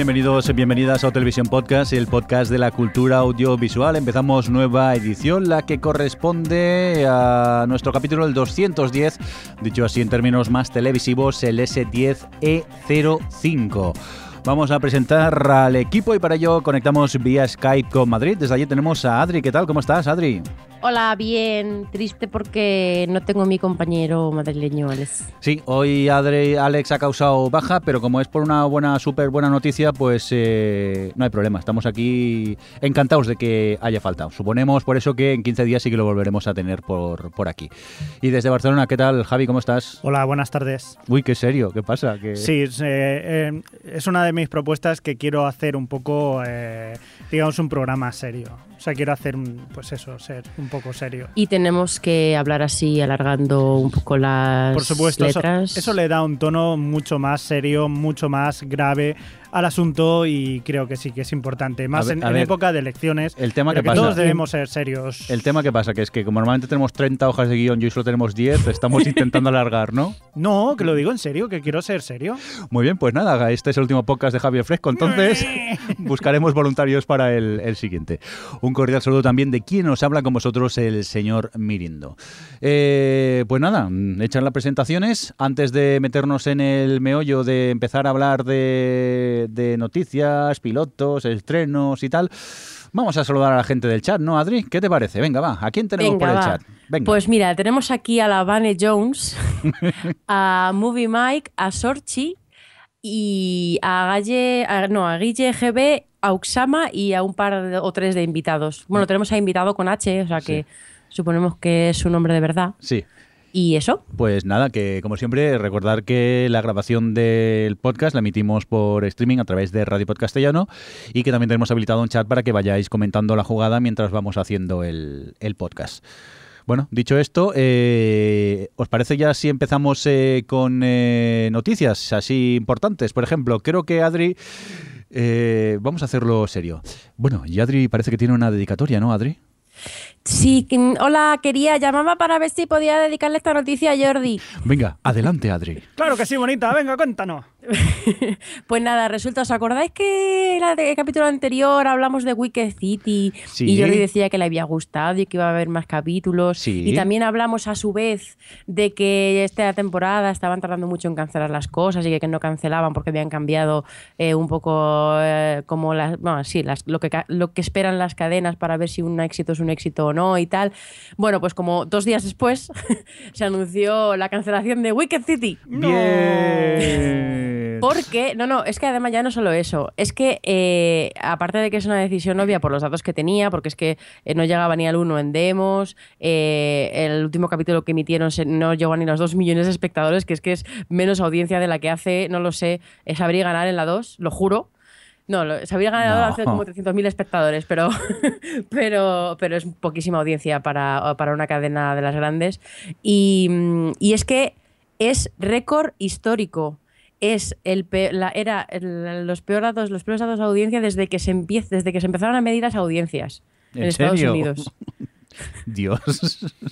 Bienvenidos bienvenidas a Televisión Podcast, el podcast de la cultura audiovisual. Empezamos nueva edición, la que corresponde a nuestro capítulo el 210, dicho así en términos más televisivos, el S10E05. Vamos a presentar al equipo y para ello conectamos vía Skype con Madrid. Desde allí tenemos a Adri. ¿Qué tal? ¿Cómo estás, Adri? Hola, bien. Triste porque no tengo a mi compañero madrileño, Alex. Sí, hoy Adri, Alex ha causado baja, pero como es por una buena, súper buena noticia, pues eh, no hay problema. Estamos aquí encantados de que haya faltado. Suponemos por eso que en 15 días sí que lo volveremos a tener por, por aquí. Y desde Barcelona, ¿qué tal, Javi? ¿Cómo estás? Hola, buenas tardes. Uy, qué serio, ¿qué pasa? ¿Qué... Sí, es, eh, eh, es una de mis propuestas que quiero hacer un poco, eh, digamos, un programa serio. O sea, quiero hacer, un, pues eso, ser un poco serio. Y tenemos que hablar así, alargando un poco las Por supuesto, eso, letras. eso le da un tono mucho más serio, mucho más grave al asunto y creo que sí que es importante. Más ver, en, a en ver, época de elecciones. el tema que pasa- Todos debemos ser serios. El tema que pasa, que es que como normalmente tenemos 30 hojas de guion y hoy solo tenemos 10, estamos intentando alargar, ¿no? No, que lo digo en serio, que quiero ser serio. Muy bien, pues nada, este es el último podcast de Javier Fresco, entonces buscaremos voluntarios para el, el siguiente. Un cordial saludo también de quien nos habla con vosotros, el señor Mirindo. Eh, pues nada, hechas las presentaciones, antes de meternos en el meollo de empezar a hablar de, de noticias, pilotos, estrenos y tal, vamos a saludar a la gente del chat, ¿no, Adri? ¿Qué te parece? Venga, va, ¿a quién tenemos Venga, por el va. chat? Venga. Pues mira, tenemos aquí a la Vane Jones, a Movie Mike, a Sorchi y a Galle, a- no, a Guille GB, a Uxama y a un par de- o tres de invitados. Bueno, tenemos a invitado con H, o sea que suponemos que es su nombre de verdad. Sí. ¿Y eso? Pues nada, que como siempre, recordar que la grabación del podcast la emitimos por streaming a través de Radio Podcastellano y que también tenemos habilitado un chat para que vayáis comentando la jugada mientras vamos haciendo el, el podcast. Bueno, dicho esto, eh, ¿os parece ya si empezamos eh, con eh, noticias así importantes? Por ejemplo, creo que Adri... eh, vamos a hacerlo serio. Bueno, y Adri parece que tiene una dedicatoria, ¿no, Adri? Sí, que- hola, quería, llamaba para ver si podía dedicarle esta noticia a Jordi. Venga, adelante, Adri. Claro que sí, bonita. Venga, cuéntanos. Pues nada, resulta, ¿os acordáis que en el capítulo anterior hablamos de Wicked City Sí. y Jordi decía que le había gustado y que iba a haber más capítulos? Sí. Y también hablamos a su vez de que esta temporada estaban tardando mucho en cancelar las cosas y que no cancelaban porque habían cambiado eh, un poco eh, como las, bueno, sí, las- lo, que, lo que esperan las cadenas para ver si un éxito es un éxito o no y tal. Bueno, pues como dos días después se anunció la cancelación de Wicked City. Bien. Porque, no, no, es que además ya no solo eso, es que eh, aparte de que es una decisión obvia por los datos que tenía, porque es que eh, no llegaba ni al 1 en demos, eh, el último capítulo que emitieron se- no llegó ni a los 2 millones de espectadores, que es que es menos audiencia de la que hace, no lo sé, sabría ganar en la 2, lo juro. No, lo, sabría ganar No. hace como 300.000 espectadores, pero, pero, pero es poquísima audiencia para, para una cadena de las grandes. Y, y es que es récord histórico. Es el pe- la, era el- los peores datos, los peores datos de audiencia desde que se empiez- desde que se empezaron a medir las audiencias en, ¿En Estados? Unidos. Dios.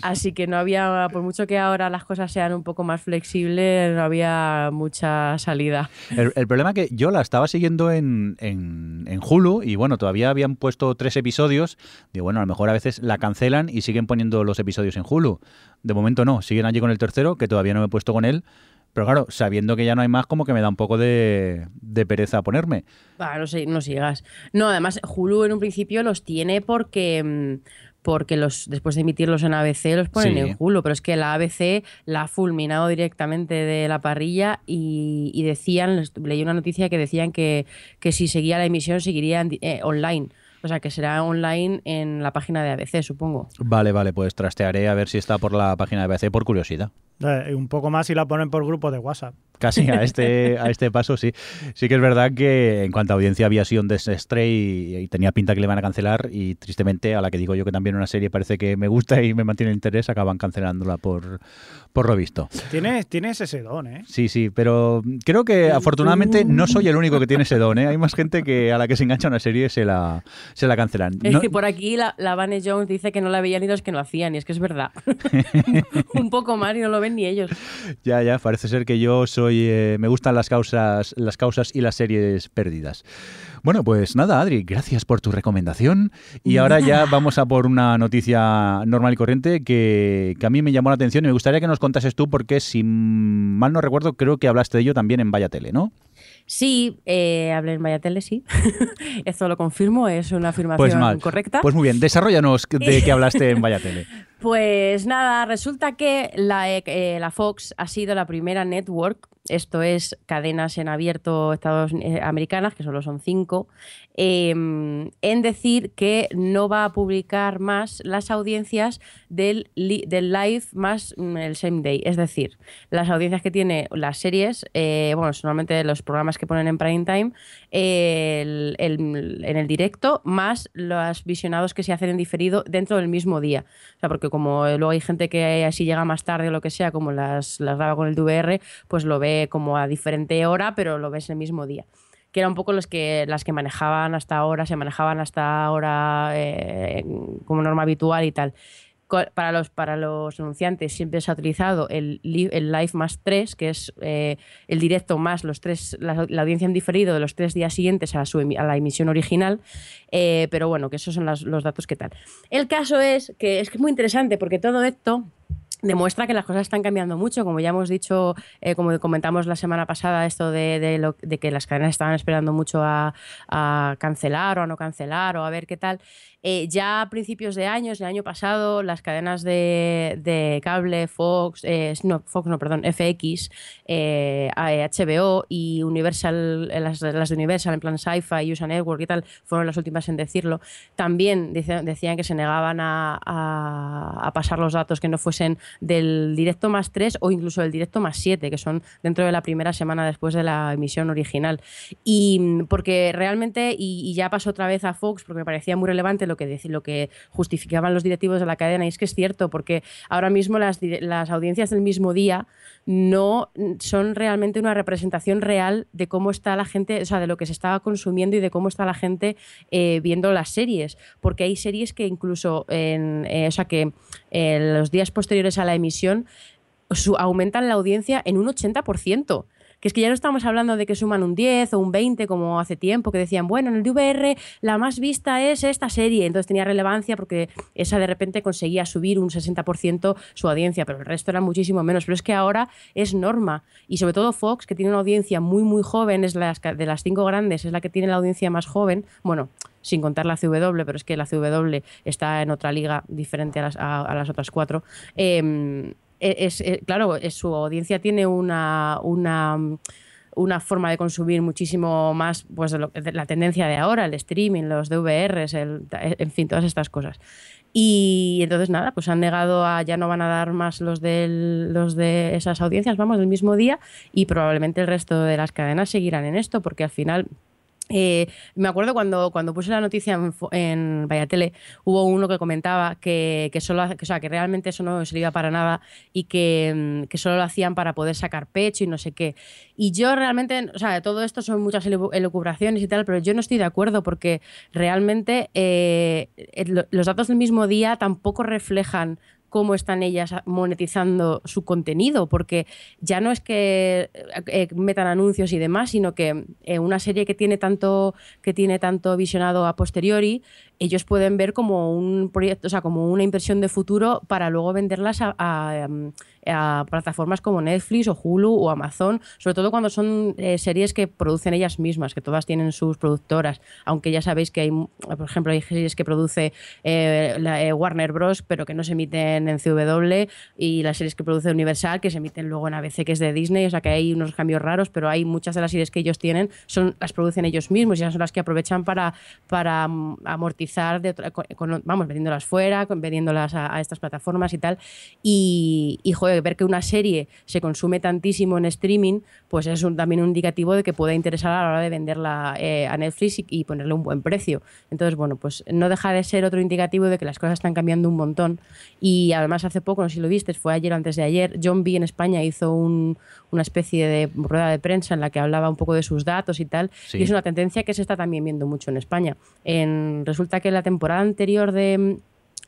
Así que no había, por mucho que ahora las cosas sean un poco más flexibles, no había mucha salida. El, el problema es que yo la estaba siguiendo en, en, en Hulu y bueno, todavía habían puesto tres episodios. Digo, bueno, a lo mejor a veces la cancelan y siguen poniendo los episodios en Hulu. De momento no, siguen allí con el tercero, que todavía no me he puesto con él. Pero claro, sabiendo que ya no hay más, como que me da un poco de, de pereza ponerme. Ah, no, sé, no sigas. No, además, Hulu en un principio los tiene porque. mm, Porque los, después de emitirlos en ABC los ponen Sí. en Hulu, pero es que la ABC la ha fulminado directamente de la parrilla y, y decían, leí una noticia que decían que, que si seguía la emisión seguirían di- eh, online. O sea que será online en la página de ABC, supongo. Vale, vale, pues trastearé a ver si está por la página de ABC por curiosidad. Eh, un poco más si la ponen por grupo de WhatsApp. Casi a este, a este paso, sí. Sí que es verdad que en cuanto a audiencia había sido un desastre y, tenía pinta que le van a cancelar y tristemente a la que digo yo que también una serie parece que me gusta y me mantiene el interés, acaban cancelándola por, por lo visto. Tienes, tienes ese don, ¿eh? Sí, sí, pero creo que afortunadamente no soy el único que tiene ese don, ¿eh? Hay más gente que a la que se engancha una serie se la, se la cancelan. Es que por aquí la, la Vane Jones dice que no la veían ni los que no hacían, y es que es verdad. un poco más y no lo ven ni ellos. Ya, ya, parece ser que yo soy. Eh, me gustan las causas, las causas y las series perdidas. Bueno, pues nada, Adri, gracias por tu recomendación. Y ahora ya vamos a por una noticia normal y corriente que, que, a mí me llamó la atención y me gustaría que nos contases tú, porque si mal no recuerdo, creo que hablaste de ello también en Vaya Tele, ¿no? Sí, eh, hablé en Vaya Tele, sí. Eso lo confirmo, es una afirmación pues correcta. Pues muy bien, desarrollanos de qué hablaste en Vaya Tele. Pues nada, resulta que la, eh, la Fox ha sido la primera network esto es cadenas en abierto Estados eh, americanas, que solo son cinco, em, en decir que no va a publicar más las audiencias del, del live más mm, el same day. Es decir, las audiencias que tiene las series, eh, bueno, normalmente los programas que ponen en prime time, en el directo, más los visionados que se hacen en diferido dentro del mismo día. O sea, porque como luego hay gente que así llega más tarde o lo que sea, como las, las graba con el DVR, pues lo ve como a diferente hora, pero lo ves el mismo día que eran un poco los que, las que manejaban hasta ahora, se manejaban hasta ahora eh, como norma habitual y tal. Para los, para los anunciantes siempre se ha utilizado el, el Live más 3, que es eh, el directo más los tres, la, audiencia en diferido de los tres días siguientes a, su, a la emisión original, eh, pero bueno, que esos son los datos que tal. El caso es, que es muy interesante porque todo esto demuestra que las cosas están cambiando mucho. Como ya hemos dicho, eh, como comentamos la semana pasada, esto de, de, que las cadenas estaban esperando mucho a, a, cancelar o a no cancelar o a ver qué tal. Eh, ya a principios de años, el año pasado, las cadenas de, cable, Fox, eh, no, Fox, no, perdón, FX, HBO y Universal, las, de Universal, en plan Sci-Fi, USA Network y tal, fueron las últimas en decirlo. También decían que se negaban a, a pasar los datos que no fuesen del directo más 3 o incluso del directo más 7, que son dentro de la primera semana después de la emisión original. Y mm, porque realmente, y, ya pasó otra vez a Fox, porque me parecía muy relevante lo que, lo que justificaban los directivos de la cadena, y es que es cierto, porque ahora mismo las, las audiencias del mismo día no son realmente una representación real de cómo está la gente, o sea, de lo que se estaba consumiendo y de cómo está la gente eh, viendo las series, porque hay series que incluso, en, eh, o sea, que en los días posteriores a la emisión aumentan la audiencia en un 80% que es que ya no estamos hablando de que suman un 10 o un 20 como hace tiempo, que decían, bueno, en el DVR la más vista es esta serie, entonces tenía relevancia porque esa de repente conseguía subir un 60% su audiencia, pero el resto era muchísimo menos, pero es que ahora es norma. Y sobre todo Fox, que tiene una audiencia muy, muy joven, es la, de las cinco grandes, es la que tiene la audiencia más joven, bueno, sin contar la CW, pero es que la CW está en otra liga diferente a las, a, las otras cuatro. Eh, e-, es, eh, claro, es, su audiencia tiene una, una, una, forma de consumir muchísimo más pues, la tendencia de ahora, el streaming, los DVRs, el, en fin, todas estas cosas. Y entonces nada, pues han negado a ya no van a dar más los de, los de esas audiencias, vamos, del mismo día y probablemente el resto de las cadenas seguirán en esto porque al final eh, me acuerdo cuando, cuando puse la noticia en, en Tele hubo uno que comentaba que, que, solo, o sea, que realmente eso no se iba para nada y que, que, solo lo hacían para poder sacar pecho y no sé qué. Y yo realmente, o sea, todo esto son muchas elucubraciones y tal, pero yo no estoy de acuerdo porque realmente eh, los datos del mismo día tampoco reflejan cómo están ellas monetizando su contenido, porque ya no es que eh, metan anuncios y demás, sino que eh, una serie que tiene tanto que tiene tanto visionado a posteriori ellos pueden ver como un proyecto, o sea, como una inversión de futuro para luego venderlas a, em, plataformas como Netflix o Hulu o Amazon, sobre todo cuando son eh, series que producen ellas mismas, que todas tienen sus productoras, aunque ya sabéis que hay, por ejemplo, hay series que produce eh, eh, Warner Bros., pero que no se emiten en CW, y las series que produce Universal, que se emiten luego en ABC, que es de Disney, o sea que hay unos cambios raros, pero hay muchas de las series que ellos tienen, son las producen ellos mismos y son las que aprovechan para, para mm, amortizar, de otra- con- vamos, vendiéndolas fuera, con- vendiéndolas a, a estas plataformas y tal. Y, y, joder, ver que una serie se consume tantísimo en streaming, pues es un- también un indicativo de que pueda interesar a la hora de venderla eh, a Netflix y, y ponerle un buen precio. Entonces, bueno, pues no deja de ser otro indicativo de que las cosas están cambiando un montón. Y además, hace poco, no sé si lo viste, fue ayer o antes de ayer, John B. en España hizo un- una especie de rueda de prensa en la que hablaba un poco de sus datos y tal. Sí. Y es una tendencia que se está también viendo mucho en España. En, resulta que la temporada anterior de,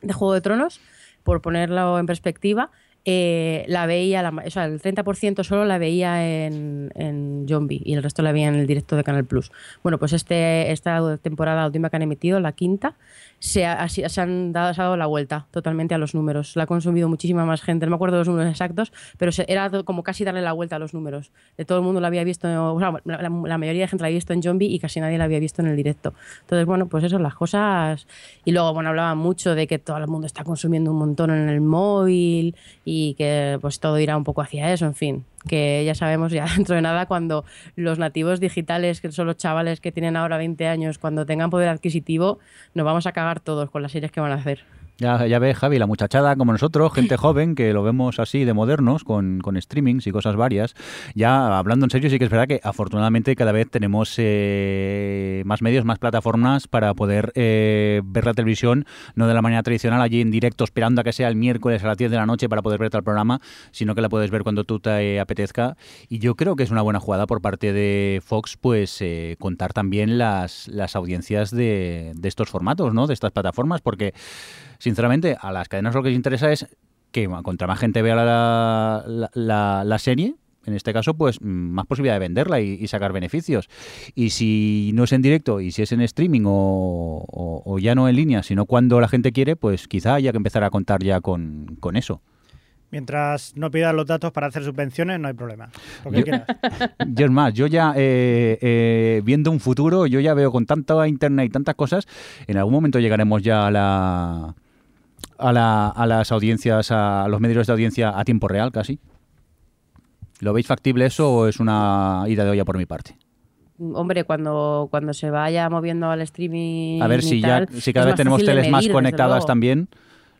de Juego de Tronos, por ponerlo en perspectiva, eh, la veía, la o sea, el 30% solo la veía en, en Zombie y el resto la veía en el directo de Canal Plus. Bueno, pues este, esta temporada última que han emitido, la quinta, se, ha- han dado, se la vuelta totalmente a los números. La ha consumido muchísima más gente, no me acuerdo los números exactos, pero se- era como casi darle la vuelta a los números. De todo el mundo la había visto, la, mayoría de gente la había visto en Zombie y casi nadie la había visto en el directo. Entonces, bueno, pues eso, las cosas. Y luego, bueno, hablaban mucho de que todo el mundo está consumiendo un montón en el móvil y que pues todo irá un poco hacia eso, en fin. Que ya sabemos ya dentro de nada cuando los nativos digitales, que son los chavales que tienen ahora 20 años, cuando tengan poder adquisitivo, nos vamos a cagar todos con las series que van a hacer. Ya, ya ves, Javi, la muchachada como nosotros, gente joven, que lo vemos así de modernos, con, con streamings y cosas varias. Ya hablando en serio, sí que es verdad que afortunadamente cada vez tenemos eh, más medios, más plataformas para poder eh, ver la televisión, no de la manera tradicional, allí en directo, esperando a que sea el miércoles a las 10 de la noche para poder ver tal programa, sino que la puedes ver cuando tú te apetezca. Y yo creo que es una buena jugada por parte de Fox, pues eh, contar también las, las audiencias de, de estos formatos, ¿no? De estas plataformas, porque sinceramente, a las cadenas lo que les interesa es que contra más gente vea la, la, la- la serie, en este caso, pues mm, más posibilidad de venderla y, y sacar beneficios. Y si no es en directo y si es en streaming o, o- o ya no en línea, sino cuando la gente quiere, pues quizá haya que empezar a contar ya con, con eso. Mientras no pidas los datos para hacer subvenciones, no hay problema. Yo-. Yo es más, yo ya eh, eh, viendo un futuro, yo ya veo con tanta internet y tantas cosas, en algún momento llegaremos ya a la a, la, a las audiencias, a los medios de audiencia a tiempo real casi. ¿Lo veis factible eso o es una ida de olla por mi parte? Hombre, cuando, cuando se vaya moviendo al streaming. A ver si ya si cada vez tenemos teles más medir, conectadas también.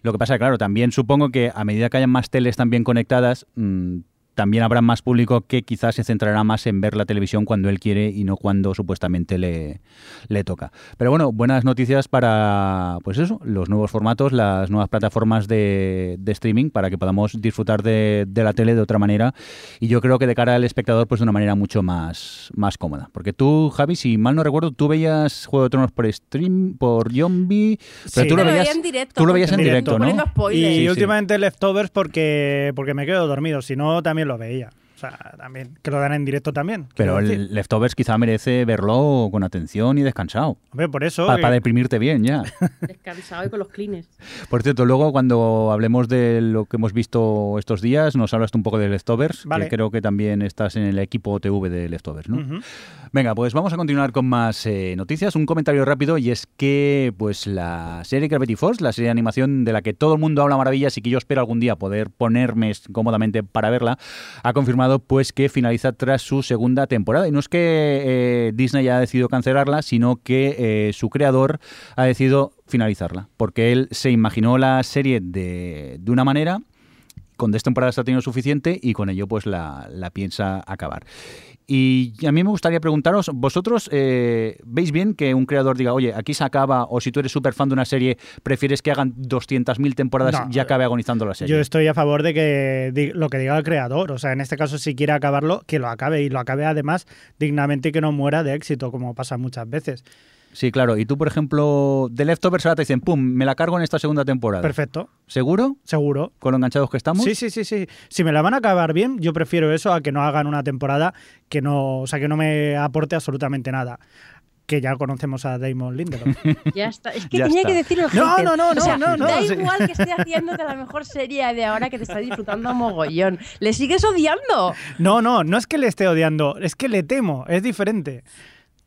Lo que pasa, claro, también supongo que a medida que hayan más teles también conectadas, mm, también habrá más público que quizás se centrará más en ver la televisión cuando él quiere y no cuando supuestamente le, le toca. Pero bueno, buenas noticias para, pues eso, los nuevos formatos, las nuevas plataformas de, de streaming para que podamos disfrutar de, de la tele de otra manera. Y yo creo que de cara al espectador, pues de una manera mucho más, más cómoda. Porque tú, Javi, si mal no recuerdo, tú veías Juego de Tronos por stream, por Zombie, pero Sí. tú lo lo veías, veía en directo, tú lo veías en directo, directo, ¿no? Y Sí, sí. últimamente leftovers porque, porque me quedo dormido. Si no, también lo veía. O sea, también que lo dan en directo también. Pero decir. el Leftovers quizá merece verlo con atención y descansado. Hombre, por eso. Para que- deprimirte bien ya. Descansado y con los clines. Por cierto, luego cuando hablemos de lo que hemos visto estos días, nos hablas tú un poco de Leftovers, Vale. que creo que también estás en el equipo TV de Leftovers, ¿no? Venga, pues vamos a continuar con más eh, noticias. Un comentario rápido y es que pues la serie Gravity Falls, la serie de animación de la que todo el mundo habla maravillas y que yo espero algún día poder ponerme cómodamente para verla, ha confirmado pues que finaliza tras su segunda temporada. Y no es que eh, Disney haya decidido cancelarla, sino que eh, su creador ha decidido finalizarla, porque él se imaginó la serie de, de una manera con dos temporadas ha tenido suficiente y con ello pues la, la piensa acabar. Y a mí me gustaría preguntaros, ¿vosotros eh, veis bien que un creador diga, oye, aquí se acaba, o si tú eres súper fan de una serie, prefieres que hagan 200.000 temporadas No, y acabe agonizando la serie? Yo estoy a favor de que lo que diga el creador. O sea, en este caso, si quiere acabarlo, que lo acabe. Y lo acabe además dignamente y que no muera de éxito, como pasa muchas veces. Sí, claro. Y tú, por ejemplo, de Leftovers ahora te dicen, pum, me la cargo en esta segunda temporada. Perfecto, ¿Seguro? seguro. ¿Con lo enganchados que estamos? Sí, sí, sí, sí. Si me la van a acabar bien, yo prefiero eso a que no hagan una temporada que no, o sea, que no me aporte absolutamente nada. que ya conocemos a Damon Lindelof. Ya está. Es que Ya tenía está. que decirlo. No, hater. no, no, O sea, no, no, Da no, sí. igual que esté haciéndote la mejor serie de ahora que te está disfrutando mogollón. Le sigues odiando. No, no, no es que le esté odiando, es que le temo, es diferente.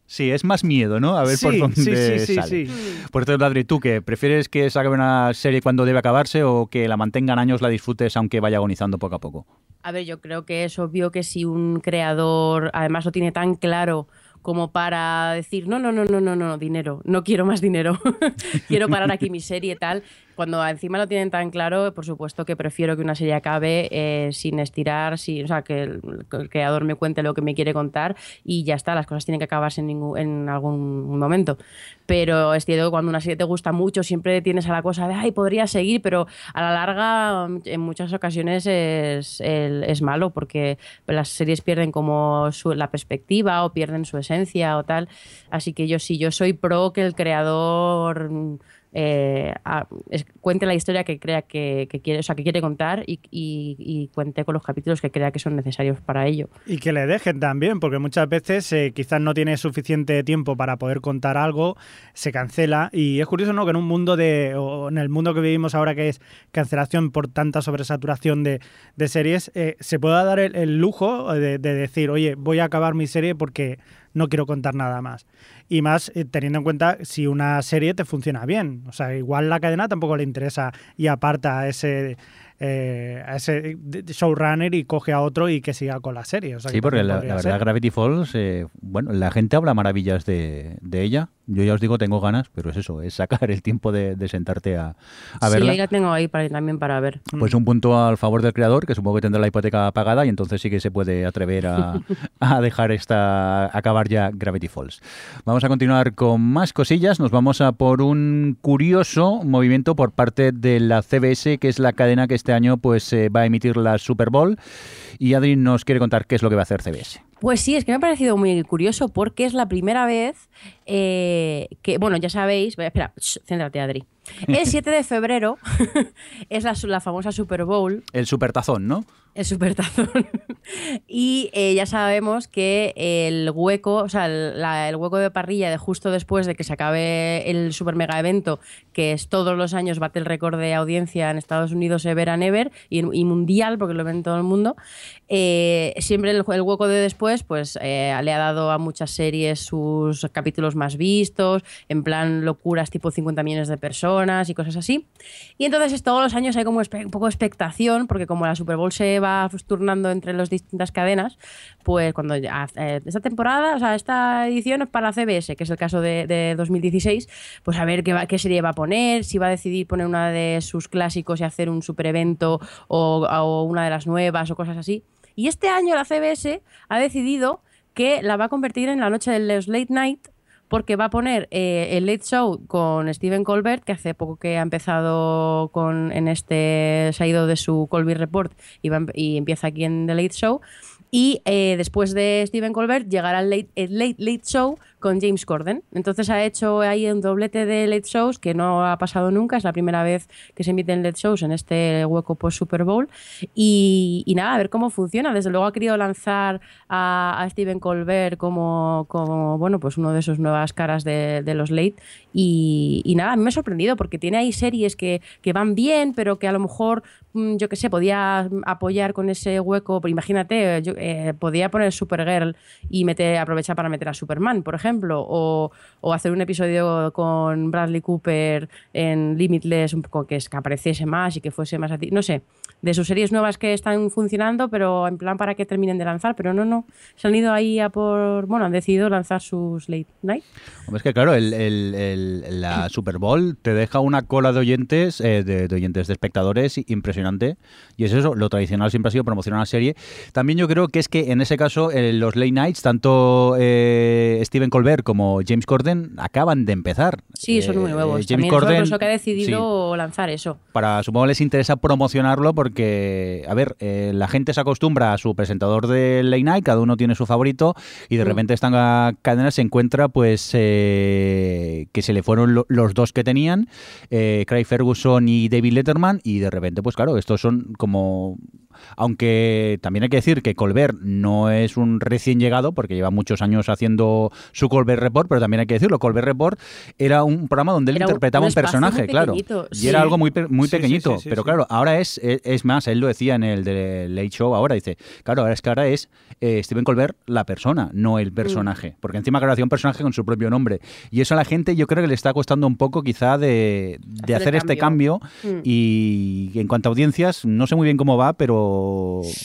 Sí, es más miedo, ¿no? A ver por dónde sí, sí, sí, sale. sí. Por cierto, Adri, ¿tú qué? ¿Prefieres que se acabe una serie cuando debe acabarse o que la mantengan años, la disfrutes, aunque vaya agonizando poco a poco? A ver, yo creo que es obvio que si un creador además lo tiene tan claro como para decir, no, no, no, no, no, no, dinero, no quiero más dinero, quiero parar aquí mi serie y tal, cuando encima lo tienen tan claro, por supuesto que prefiero que una serie acabe eh, sin estirar, sin, o sea, que el, el creador me cuente lo que me quiere contar y ya está, las cosas tienen que acabarse en, ningún, en algún momento. Pero es cierto que cuando una serie te gusta mucho, siempre tienes a la cosa de, ay, podría seguir, pero a la larga, en muchas ocasiones es, el- es malo porque las series pierden como su- la perspectiva o pierden su esencia o tal. Así que yo sí, yo soy pro que el creador eh, es- cuente la historia que crea que, quiere, o sea, que quiere contar y, cuente con los capítulos que crea que son necesarios para ello. Y que le dejen también, porque muchas veces eh, quizás no tiene suficiente tiempo para poder contar algo, se cancela. Y es curioso, ¿no? Que en un mundo de. en el mundo que vivimos ahora, que es cancelación por tanta sobresaturación de, de series, eh, se pueda dar el, el lujo de, de decir, oye, voy a acabar mi serie porque no quiero contar nada más. Y más eh, teniendo en cuenta si una serie te funciona bien. O sea, igual la cadena tampoco le interesa y aparta a ese. eh, a ese showrunner y coge a otro y que siga con la serie. O sea, Sí, que porque la, ser. verdad Gravity Falls, eh, bueno, la gente habla maravillas de, de ella. Yo ya os digo, tengo ganas, pero es eso, es sacar el tiempo de, de sentarte a, a sí, verla. la tengo ahí para, también para ver. Pues un punto al favor del creador, que supongo que tendrá la hipoteca pagada y entonces sí que se puede atrever a, a dejar esta acabar ya Gravity Falls. Vamos a continuar con más cosillas. Nos vamos a por un curioso movimiento por parte de la CBS, que es la cadena que este año pues eh, va a emitir la Super Bowl. Y Adri nos quiere contar qué es lo que va a hacer CBS. Pues sí, es que me ha parecido muy curioso porque es la primera vez eh, que, bueno, ya sabéis, espera, shh, céntrate Adri. El 7 de febrero es la, famosa Super Bowl, El supertazón, ¿no? el supertazón. y eh, ya sabemos que el hueco, o sea, el, la- el hueco de parrilla de justo después de que se acabe el super mega evento, que es todos los años bate el récord de audiencia en Estados Unidos ever and ever y, y mundial, porque lo ven todo el mundo, eh, siempre el, el hueco de después, pues eh, le ha dado a muchas series sus capítulos más vistos, en plan locuras tipo 50 millones de personas y cosas así. Y entonces todos los años hay como un poco de expectación, porque como la Super Bowl se va turnando entre las distintas cadenas, pues cuando ya, eh, esta temporada, o sea, esta edición es para la CBS, que es el caso de, de 2016, pues a ver qué, va- serie va a poner, si va a decidir poner una de sus clásicos y hacer un super evento o, una de las nuevas o cosas así. Y este año la CBS ha decidido que la va a convertir en la noche de late night porque va a poner eh, el Late Show con Stephen Colbert, que hace poco que ha empezado con, en este, se ha ido de su Colbert Report y, va y empieza aquí en The Late Show. Y eh, después de Stephen Colbert llegará el late, el late Late Show con James Corden. Entonces ha hecho ahí un doblete de Late Shows que no ha pasado nunca. Es la primera vez que se emiten Late Shows en este hueco post Super Bowl. Y, nada, a ver cómo funciona. Desde luego ha querido lanzar a, a Stephen Colbert como, bueno, pues uno de sus nuevas caras de, los late. Y, y nada, me ha sorprendido porque tiene ahí series que, van bien, pero que a lo mejor, mm, yo qué sé, podía apoyar con ese hueco. Imagínate, yo, eh, podía poner Supergirl y meter, aprovechar para meter a Superman, por ejemplo, o, o hacer un episodio con Bradley Cooper en Limitless, un poco que, es, que apareciese más y que fuese más así. No sé, de sus series nuevas que están funcionando, pero en plan para que terminen de lanzar, pero no, no. Se han ido ahí a por. Bueno, han decidido lanzar sus late night. Hombre, es que claro, el, el- el- la Super Bowl te deja una cola de oyentes, eh, de, de oyentes, de espectadores impresionante. Y es eso, lo tradicional siempre ha sido promocionar una serie. También yo creo que es que en ese caso eh, los late nights, tanto eh, Stephen Colbert como James Corden acaban de empezar. Sí, son muy Eh, nuevos. James También Corden, eso que ha sí, decidido lanzar eso. para supongo les interesa promocionarlo porque, a ver, eh, la gente se acostumbra a su presentador de late night, cada uno tiene su favorito y de Mm. repente esta cadena se encuentra pues eh, que se le fueron lo- los dos que tenían, eh, Craig Ferguson y David Letterman y de repente pues claro, estos son como aunque también hay que decir que Colbert no es un recién llegado, porque lleva muchos años haciendo su Colbert Report, pero también hay que decirlo, Colbert Report era un programa donde él Era interpretaba un personaje, claro. Y era algo muy, pe- muy Sí, pequeñito, sí, sí, pero sí. claro, ahora es, es, es más, él lo decía en el de Late Show, ahora dice, claro, ahora es que ahora es eh, Stephen Colbert la persona, no Mm. el personaje, porque encima claro, hacía un personaje con su propio nombre. Y eso a la gente yo creo que le está costando un poco quizá de, de hacer este cambio Mm. y en cuanto a audiencias, no sé muy bien cómo va, pero...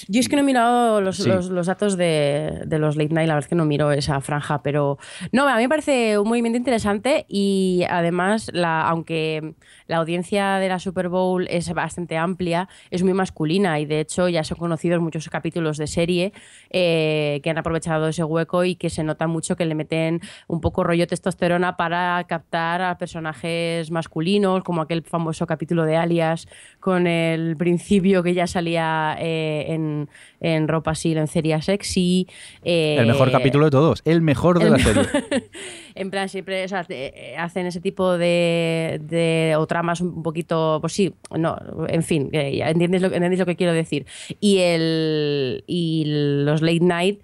Yo es que no he mirado los, Sí. los- los datos de, de los late night, la verdad es que no miro esa franja, pero no, a mí me parece un movimiento interesante y además, la, aunque la audiencia de la Super Bowl es bastante amplia, es muy masculina y de hecho ya son conocidos muchos capítulos de serie eh, que han aprovechado ese hueco y que se nota mucho que le meten un poco rollo testosterona para captar a personajes masculinos, como aquel famoso capítulo de Alias con el principio que ya salía eh, en, en ropa así, lencería sexy. eh, El mejor capítulo de todos, el mejor de el la mejor- serie. en plan, siempre o sea, te- eh, hacen ese tipo de, de o tramas un poquito, pues sí, no, en fin, ya entiendes lo, entendéis lo que quiero decir. Y, el, y los late night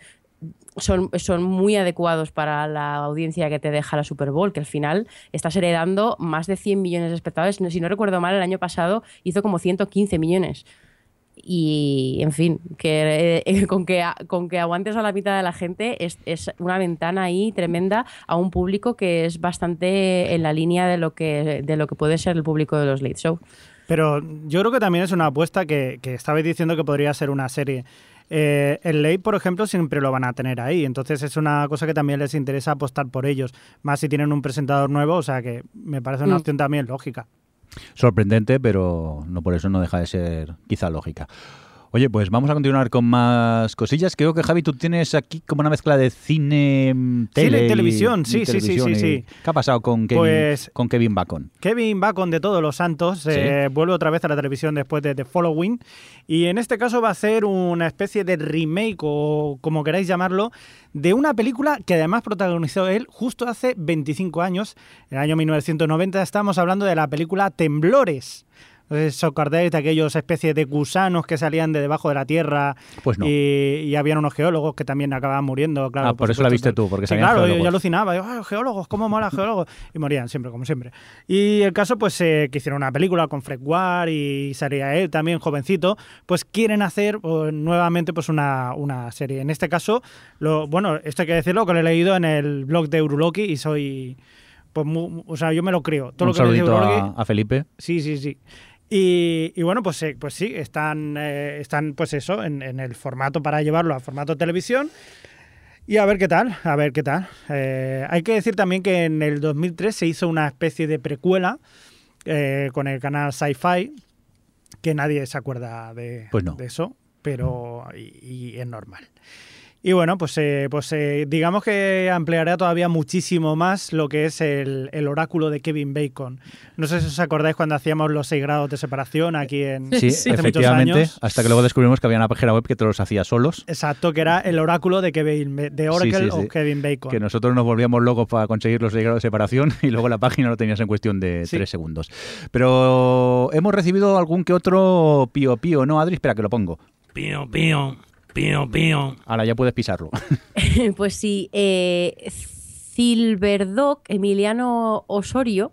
son, son muy adecuados para la audiencia que te deja la Super Bowl, que al final estás heredando más de 100 millones de espectadores. Si no recuerdo mal, el año pasado hizo como 115 millones. Y, en fin, que eh, con, que con que aguantes a la mitad de la gente es, es una ventana ahí tremenda a un público que es bastante en la línea de lo que, de lo que puede ser el público de los late show. Pero yo creo que también es una apuesta que, que estabais diciendo que podría ser una serie. Eh, el late, por ejemplo, siempre lo van a tener ahí. Entonces es una cosa que también les interesa apostar por ellos. Más si tienen un presentador nuevo, o sea que me parece una Mm. opción también lógica. Sorprendente, pero no por eso no deja de ser quizá lógica. Oye, pues vamos a continuar con más cosillas. Creo que Javi, tú tienes aquí como una mezcla de cine, mm, tele y- televisión, y sí, sí, sí, televisión sí, sí. ¿Qué ha pasado con Kevin, Pues- con Kevin Bacon? Kevin Bacon de Todos los Santos eh, vuelve otra vez a la televisión después de The Following y en este caso va a ser una especie de remake o como queráis llamarlo de una película que además protagonizó él justo hace 25 años, en el año 1990 estamos hablando de la película Temblores. Os acordáis de aquellos especies de gusanos que salían de debajo de la tierra Pues no. y, y habían unos geólogos que también acababan muriendo. Claro, Ah, por eso la supuesto. viste tú, porque salían claro, yo- yo alucinaba. Digo, "Ah, geólogos, cómo mola geólogos. Y morían siempre, como siempre. Y el caso, pues, eh, que hicieron una película con Fred Ward y salía él también, jovencito, pues quieren hacer pues, nuevamente pues una, una serie. En este caso, lo, bueno, esto hay que decirlo, que lo he leído en el blog de Uruloki y soy... Pues, mu- o sea, yo me lo creo. Todo Un lo que dice Uruloki, a, a Felipe. Sí, sí, sí. Y, y bueno, pues, eh, pues sí, están, eh, están pues eso, en, en el formato para llevarlo a formato televisión. Y a ver qué tal, a ver qué tal. Eh, hay que decir también que en el 2003 se hizo una especie de precuela eh, con el canal Sci-Fi, que nadie se acuerda de, Pues no. de eso, pero y, y es normal. Y bueno, pues, eh, pues eh, digamos que ampliará todavía muchísimo más lo que es el, el oráculo de Kevin Bacon. No sé si os acordáis cuando hacíamos los seis grados de separación aquí en Sí, hace muchos efectivamente. años. Hasta que luego descubrimos que había una página web que te los hacía solos. Exacto, que era el oráculo de Kevin de Oracle Sí, sí, sí. o Kevin Bacon. Que nosotros nos volvíamos locos para conseguir los 6 grados de separación y luego la página lo tenías en cuestión de Sí. 3 segundos. Pero hemos recibido algún que otro pío pío, ¿no, Adri? Espera que lo pongo. Pío, pío, pío, pío. Ahora ya puedes pisarlo. pues sí, eh, Silverdoc, Emiliano Osorio,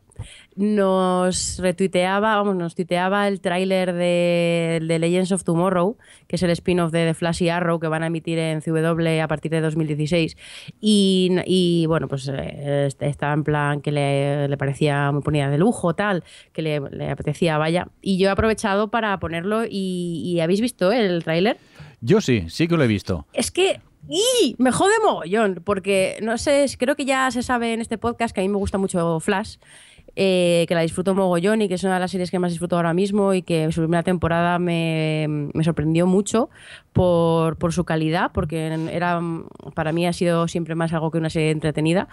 nos retuiteaba, vamos, nos tuiteaba el tráiler de, de Legends of Tomorrow, que es el spin-off de The Flash y Arrow que van a emitir en CW a partir de 2016. Y, y, bueno, pues eh, este- estaba en plan que le, le parecía muy ponida de lujo, tal, que le, le apetecía, vaya. Y yo he aprovechado para ponerlo y, y ¿habéis visto el tráiler? Yo sí, sí que lo he visto. Es que ¡y! me jode mogollón, porque no sé, creo que ya se sabe en este podcast que a mí me gusta mucho Flash, eh, que la disfruto mogollón y que es una de las series que más disfruto ahora mismo y que su primera temporada me, sorprendió mucho por, su calidad, porque era para mí ha sido siempre más algo que una serie entretenida.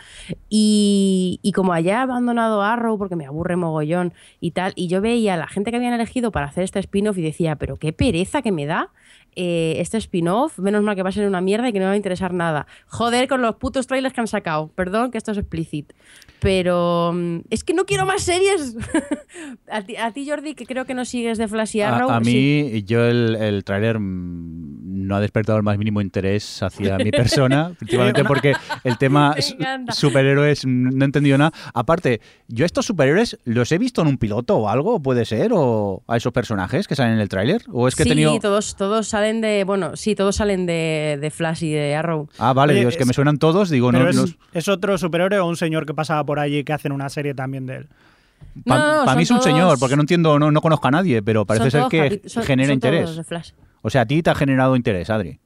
Y, como haya abandonado Arrow porque me aburre mogollón y tal, y yo veía a la gente que habían elegido para hacer este spin-off y decía, pero qué pereza que me da eh, este spin-off, menos mal que va a ser una mierda y que no me va a interesar nada. Joder con los putos trailers que han sacado. Perdón que esto es explícit. Pero mm, es que no quiero más series. a, ti, a, ti, Jordi, que creo que no sigues de Flash y Arrow. A, a mí, sí. yo el, el tráiler mm, no ha despertado el más mínimo interés hacia mi persona, principalmente porque el tema superhéroes no he entendido nada. Aparte, yo estos superhéroes los he visto en un piloto o algo, puede ser, o a esos personajes que salen en el tráiler, o es que sí, he tenido... todos, todos salen de, bueno, sí, todos salen de, de Flash y de Arrow. Ah, vale, Oye, es, es que me suenan todos, digo, no, es, los... ¿Es otro superhéroe o un señor que pasaba por allí que hacen una serie también de él? Para no, no, pa mí es un todos... señor, porque no entiendo, no, no conozco a nadie, pero parece ser que son, genera son interés. de Flash. O sea, a ti te ha generado interés, Adri.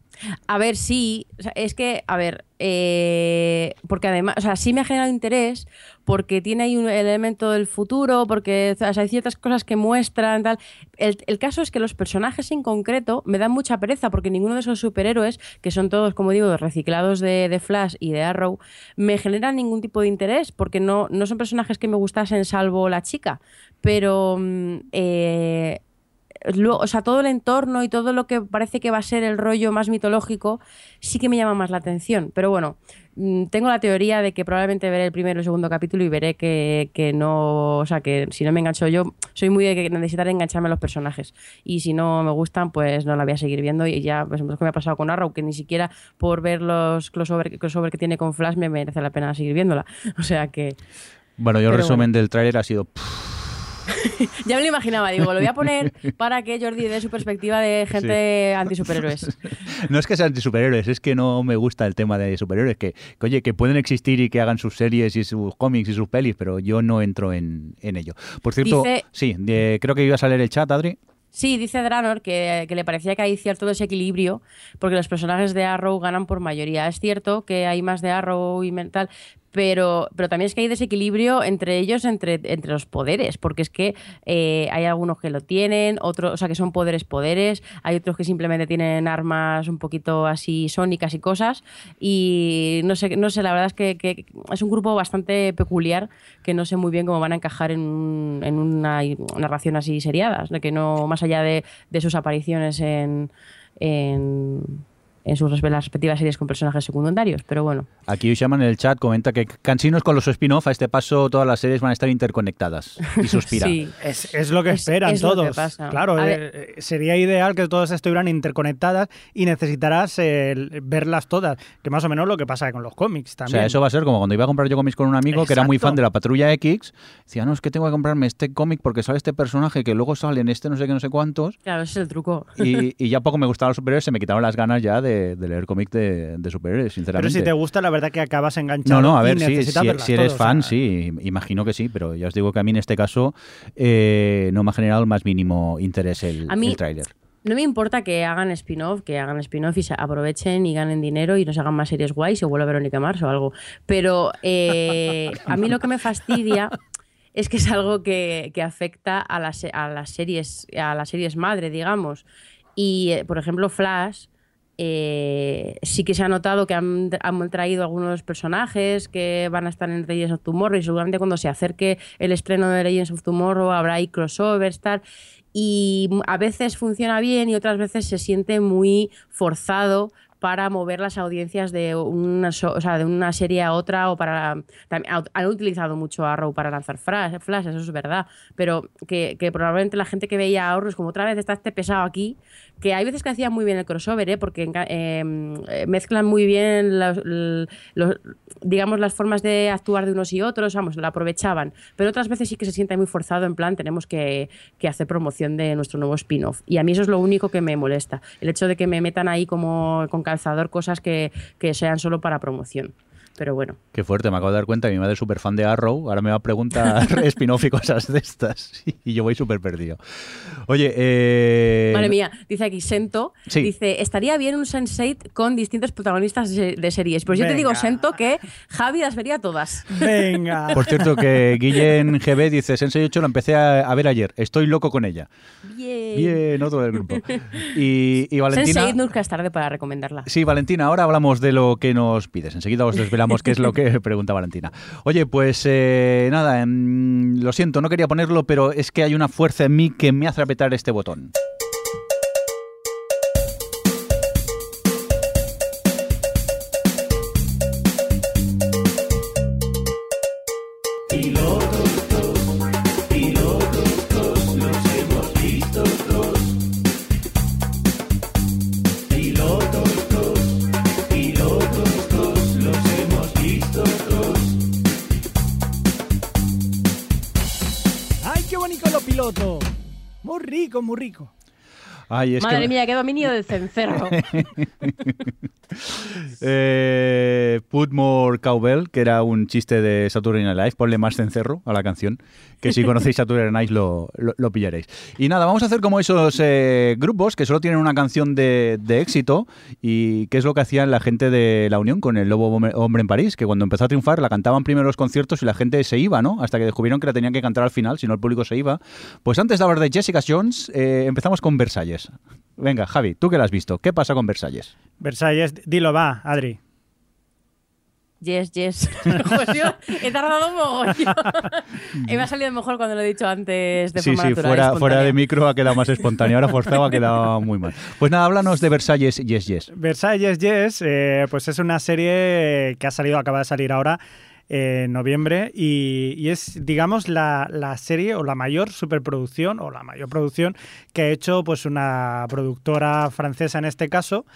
A ver, sí. Es que, a ver, eh, porque además, o sea, sí me ha generado interés porque tiene ahí un elemento del futuro, porque o sea, hay ciertas cosas que muestran, tal. El, el, caso es que los personajes en concreto me dan mucha pereza porque ninguno de esos superhéroes, que son todos, como digo, reciclados de, de Flash y de Arrow, me generan ningún tipo de interés porque no, no son personajes que me gustasen salvo la chica. Pero... Eh, Luego, o sea, todo el entorno y todo lo que parece que va a ser el rollo más mitológico sí que me llama más la atención. Pero bueno, mm, tengo la teoría de que probablemente veré el primero y el segundo capítulo y veré que, que, no, o sea, que si no me engancho yo, soy muy de que necesitar engancharme a los personajes. Y si no me gustan, pues no la voy a seguir viendo. Y ya, pues lo que me ha pasado con Arrow, que ni siquiera por ver los crossover, crossover que tiene con Flash me merece la pena seguir viéndola. O sea que... Bueno, yo el resumen bueno. del tráiler ha sido... Pff, ya me lo imaginaba, digo, lo voy a poner para que Jordi dé su perspectiva de gente sí. anti-superhéroes. No es que sean anti-superhéroes, es que no me gusta el tema de superhéroes, que, que, oye, que pueden existir y que hagan sus series y sus cómics y sus pelis, pero yo no entro en, en ello. Por cierto, Dice... sí, de, creo que ibas a leer el chat, Adri. Sí, dice Dranor que, que, le parecía que hay cierto desequilibrio porque los personajes de Arrow ganan por mayoría. Es cierto que hay más de Arrow y mental, pero, pero también es que hay desequilibrio entre ellos, entre, entre los poderes, porque es que eh, hay algunos que lo tienen, otros, o sea, que son poderes poderes, hay otros que simplemente tienen armas un poquito así sónicas y cosas, y no sé, no sé la verdad es que, es un grupo bastante peculiar que no sé muy bien cómo van a encajar en, un, en una narración así seriada, que no, más allá de, de sus apariciones en en sus respectivas series con personajes secundarios, pero bueno. Aquí Ushaman en el chat comenta que cansinos con los spin-off, a este paso todas las series van a estar interconectadas y suspira. sí. es, es, lo que esperan es, es todos. Que pasa. Claro, eh, sería ideal que todas estuvieran interconectadas y necesitarás eh, verlas todas, que más o menos lo que pasa con los cómics también. O sea, eso va a ser como cuando iba a comprar yo cómics con un amigo Exacto. que era muy fan de la Patrulla X, decía, no, es que tengo que comprarme este cómic porque sale este personaje que luego sale en este no sé qué, no sé cuántos. Claro, ese es el truco. Y, y ya poco me gustaban los superhéroes, se me quitaron las ganas ya de de, de leer cómic de, de, superhéroes, sinceramente. Pero si te gusta, la verdad que acabas enganchado. No, no, a ver, sí, si, si, eres fan, o sea... sí, imagino que sí, pero ya os digo que a mí en este caso eh, no me ha generado el más mínimo interés el, a mí... el tráiler. No me importa que hagan spin-off, que hagan spin-off y se aprovechen y ganen dinero y nos hagan más series guays o vuelva Verónica Mars o algo. Pero eh, a mí lo que me fastidia es que es algo que, que afecta a las, a las series, a las series madre, digamos. Y, eh, por ejemplo, Flash, eh, sí que se ha notado que han, han, traído algunos personajes que van a estar en Legends of Tomorrow y seguramente cuando se acerque el estreno de Legends of Tomorrow habrá ahí crossovers, tal. Y a veces funciona bien y otras veces se siente muy forzado para mover las audiencias de una, o sea, de una serie a otra o para... Han utilizado mucho Arrow para lanzar flash, eso es verdad, pero que, que, probablemente la gente que veía Arrow es como otra vez está este pesado aquí, que hay veces que hacían muy bien el crossover, ¿eh? porque eh, mezclan muy bien los, los, digamos las formas de actuar de unos y otros, vamos, lo aprovechaban, pero otras veces sí que se siente muy forzado en plan tenemos que, que hacer promoción de nuestro nuevo spin-off y a mí eso es lo único que me molesta, el hecho de que me metan ahí como con calzador cosas que, que sean solo para promoción pero bueno. Qué fuerte, me acabo de dar cuenta que mi madre es súper fan de Arrow, ahora me va a preguntar spin-off y cosas de estas, y yo voy súper perdido. Oye, eh... Madre mía, dice aquí Sento, sí. dice, estaría bien un Sense8 con distintos protagonistas de series. Pues yo Venga. te digo, Sento, que Javi las vería todas. Venga. Por cierto, que Guillén GB dice, Sense8 lo empecé a, a, ver ayer, estoy loco con ella. Bien. Bien, otro del grupo. Y, y Valentina... Sense8 nunca es tarde para recomendarla. Sí, Valentina, ahora hablamos de lo que nos pides. Enseguida os desvelamos qué es lo que pregunta Valentina. Oye, pues eh, nada, eh, lo siento, no quería ponerlo, pero es que hay una fuerza en mí que me hace apretar este botón. Muy rico. Ay, es Madre que, mía, qué dominio de cencerro. eh, Put More Cowbell, que era un chiste de Saturday Night Live, ponle más cencerro a la canción, que si conocéis Saturday Night lo, lo, lo pillaréis. Y nada, vamos a hacer como esos eh, grupos que solo tienen una canción de, de éxito y qué es lo que hacían la gente de La Unión con el Lobo Hombre- en París, que cuando empezó a triunfar la cantaban primero los conciertos y la gente se iba, ¿no? Hasta que descubrieron que la tenían que cantar al final, si no el público se iba. Pues antes de hablar de Jessica Jones, eh, empezamos con Versalles. Venga, Javi, tú que la has visto, ¿qué pasa con Versalles? Versalles, dilo, va, Adri. Yes, yes. Pues yo he tardado un mogollón. y me ha salido mejor cuando lo he dicho antes de sí, forma sí, natural. fuera, fuera de micro ha quedado más espontáneo. Ahora forzado ha quedado muy mal. Pues nada, háblanos de Versalles Yes Yes. Versalles Yes, eh, pues es una serie que ha salido, acaba de salir ahora en noviembre y, y es, digamos, la, la serie o la mayor superproducción o la mayor producción que ha hecho pues una productora francesa en este caso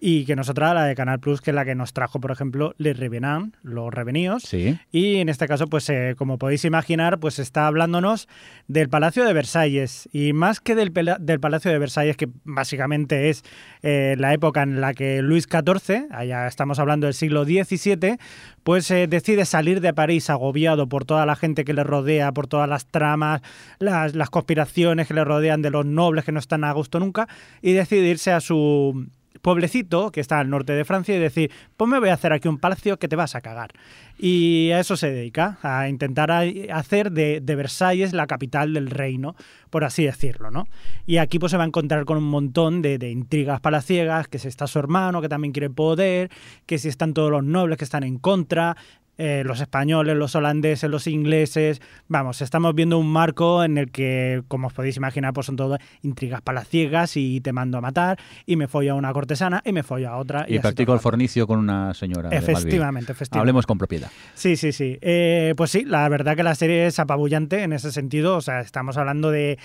y que nosotros, la de Canal Plus, que es la que nos trajo, por ejemplo, Les Revenants, Los Revenidos. Sí. Y en este caso, pues eh, como podéis imaginar, pues está hablándonos del Palacio de Versalles. Y más que del, del Palacio de Versalles, que básicamente es eh, la época en la que Luis XIV, allá estamos hablando del siglo XVII, pues eh, decide salir de París agobiado por toda la gente que le rodea, por todas las tramas, las, las conspiraciones que le rodean de los nobles que no están a gusto nunca, y decide irse a su pueblecito que está al norte de Francia y decir, pues me voy a hacer aquí un palacio que te vas a cagar. Y a eso se dedica, a intentar hacer de, de Versalles la capital del reino, por así decirlo, ¿no? Y aquí pues se va a encontrar con un montón de, de intrigas palaciegas, que si está su hermano, que también quiere poder, que si están todos los nobles que están en contra, eh, los españoles, los holandeses, los ingleses. Vamos, estamos viendo un marco en el que, como os podéis imaginar, pues son todo intrigas palaciegas y te mando a matar y me follo a una cortesana y me follo a otra. Y, así practico el fornicio con una señora. Efectivamente, efectivamente. Hablemos con propiedad. Sí, sí, sí. Eh, pues sí, la verdad que la serie es apabullante en ese sentido. O sea, estamos hablando de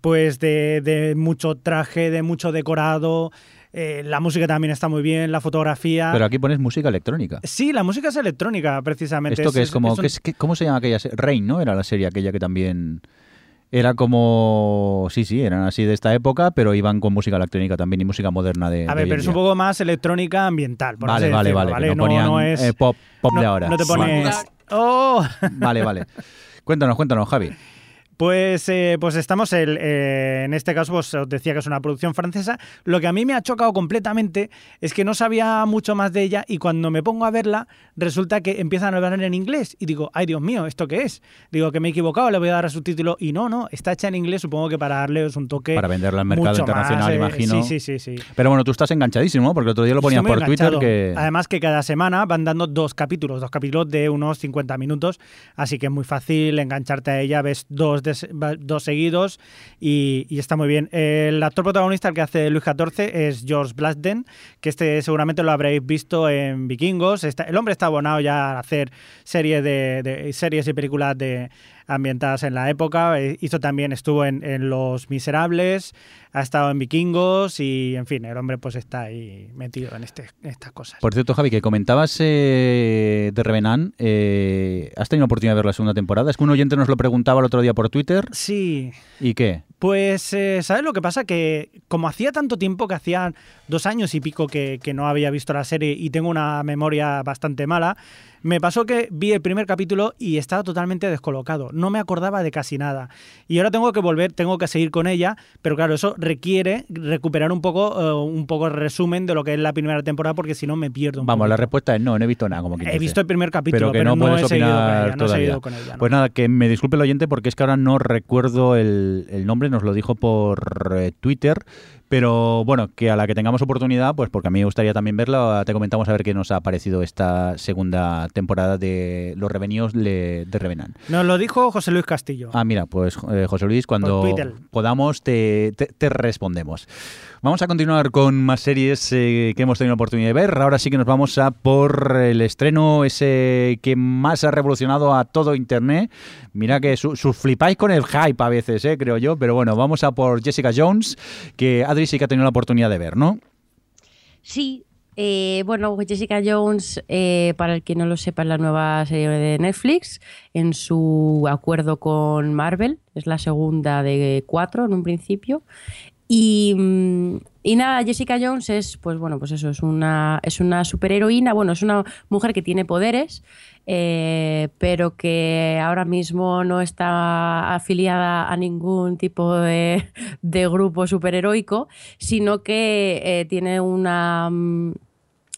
pues de, de mucho traje, de mucho decorado. Eh, la música también está muy bien, la fotografía. Pero aquí pones música electrónica. Sí, la música es electrónica, precisamente. Esto que es como, un- que es- que- ¿cómo se llama aquella serie? Rain, ¿no? Era la serie aquella que también era como, sí, sí, eran así de esta época, pero iban con música electrónica también y música moderna de. A de ver, pero es un poco más electrónica ambiental. Por Vale, así vale, decirlo, vale, que no ponían no es, eh, pop, pop de no- ahora. No te pone. Vale. ¡Oh! Vale, vale. Cuéntanos, cuéntanos, Javi. Pues, eh, pues estamos, el, eh, en este caso, pues os decía que es una producción francesa. Lo que a mí me ha chocado completamente es que no sabía mucho más de ella y cuando me pongo a verla resulta que empiezan a hablar en inglés y digo, ay Dios mío, ¿esto qué es? Digo que me he equivocado, le voy a dar a subtítulo y no, no, está hecha en inglés, supongo que para darles un toque Para venderla al mercado internacional, más, eh, imagino. Sí, sí, sí, sí. Pero bueno, tú estás enganchadísimo, ¿no? porque el otro día lo ponías por Twitter enganchado. que... Además que cada semana van dando dos capítulos, dos capítulos de unos 50 minutos, así que es muy fácil engancharte a ella, ves dos, dos seguidos y, está muy bien. El actor protagonista, el que hace Luis XIV, es George Blasden, que este seguramente lo habréis visto en Vikingos. El hombre está abonado ya a hacer series, de, de- series y películas de ambientadas en la época. Eh, Hizo también, estuvo en, en Los Miserables, ha estado en Vikingos y, en fin, el hombre pues está ahí metido en, este, en estas cosas. Por cierto, Javi, que comentabas eh, de Revenant, eh, ¿has tenido oportunidad de ver la segunda temporada? Es que un oyente nos lo preguntaba el otro día por Twitter. Sí, ¿Y qué? Pues, eh, ¿sabes lo que pasa? Que como hacía tanto tiempo, que hacían dos años y pico que, que no había visto la serie y tengo una memoria bastante mala, me pasó que vi el primer capítulo y estaba totalmente descolocado. No me acordaba de casi nada. Y ahora tengo que volver, tengo que seguir con ella, pero claro, eso requiere recuperar un poco, eh, un poco el resumen de lo que es la primera temporada, porque si no me pierdo un Vamos, la respuesta es no, no he visto nada. Como He dice. visto el primer capítulo, pero que pero, no, puedes he seguido con opinar ella, no he seguido con ella, ¿no? Pues nada, que me disculpe el oyente porque es que ahora no recuerdo el, el nombre, nos lo dijo por eh, Twitter, pero bueno, que a la que tengamos oportunidad, pues porque a mí me gustaría también verla, te comentamos a ver qué nos ha parecido esta segunda temporada de Los Revenidos de, Revenant. Nos lo dijo José Luis Castillo. Ah, mira, pues eh, José Luis, cuando podamos te, te- te respondemos. Vamos a continuar con más series eh, que hemos tenido la oportunidad de ver. Ahora sí que nos vamos a por el estreno ese que más ha revolucionado a todo Internet. Mira que su, su flipáis con el hype a veces, eh, creo yo. Pero bueno, vamos a por Jessica Jones, que Adri sí que ha tenido la oportunidad de ver, ¿no? Sí, Eh, bueno, Jessica Jones, para el que no lo sepa, es la nueva serie de Netflix en su acuerdo con Marvel. Es la segunda de cuatro en un principio. Y, mm, y nada, Jessica Jones es, pues bueno, pues eso, es una, es una superheroína, bueno, es una mujer que tiene poderes, eh, pero que ahora mismo no está afiliada a ningún tipo de, de grupo superheroico, sino que eh, tiene una... mm,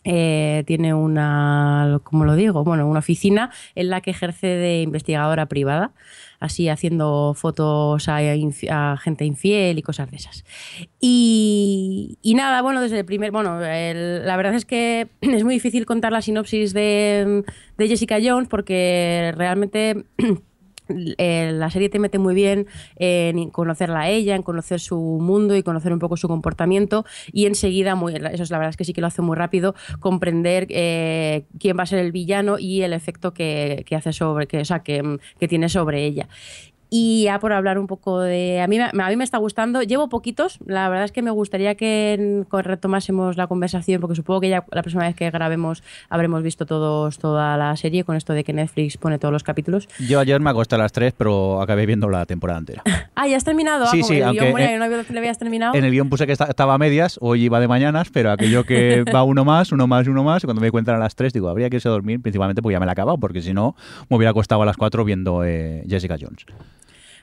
eh, tiene una, ¿cómo lo digo? Bueno, una oficina en la que ejerce de investigadora privada, así haciendo fotos a, gente infiel y cosas de esas. Y, nada, bueno, desde el primer, bueno, la verdad es que es muy difícil contar la sinopsis de, de Jessica Jones porque realmente eh, la serie te mete muy bien en conocerla a ella, en conocer su mundo y conocer un poco su comportamiento y enseguida, muy, eso es la verdad es que sí que lo hace muy rápido, comprender eh, quién va a ser el villano y el efecto que, que hace sobre, que, o sea, que, que tiene sobre ella. Y ya por hablar un poco de... A mí, me- a mí me está gustando. Llevo poquitos. La verdad es que me gustaría que retomásemos la conversación porque supongo que ya la próxima vez que grabemos habremos visto todos toda la serie con esto de que Netflix pone todos los capítulos. Yo ayer me acosté a las 3, pero acabé viendo la temporada entera. Ah, ¿ya has terminado? Sí, Ah, sí, aunque, guion eh, que no le habías terminado. En el guion puse que esta- estaba a medias, hoy iba de mañanas, pero aquello que va uno más, uno más, uno más, y cuando me di cuenta a las 3, digo, habría que irse a dormir, principalmente porque ya me la he acabado, porque si no, me hubiera acostado a las 4 viendo eh, Jessica Jones.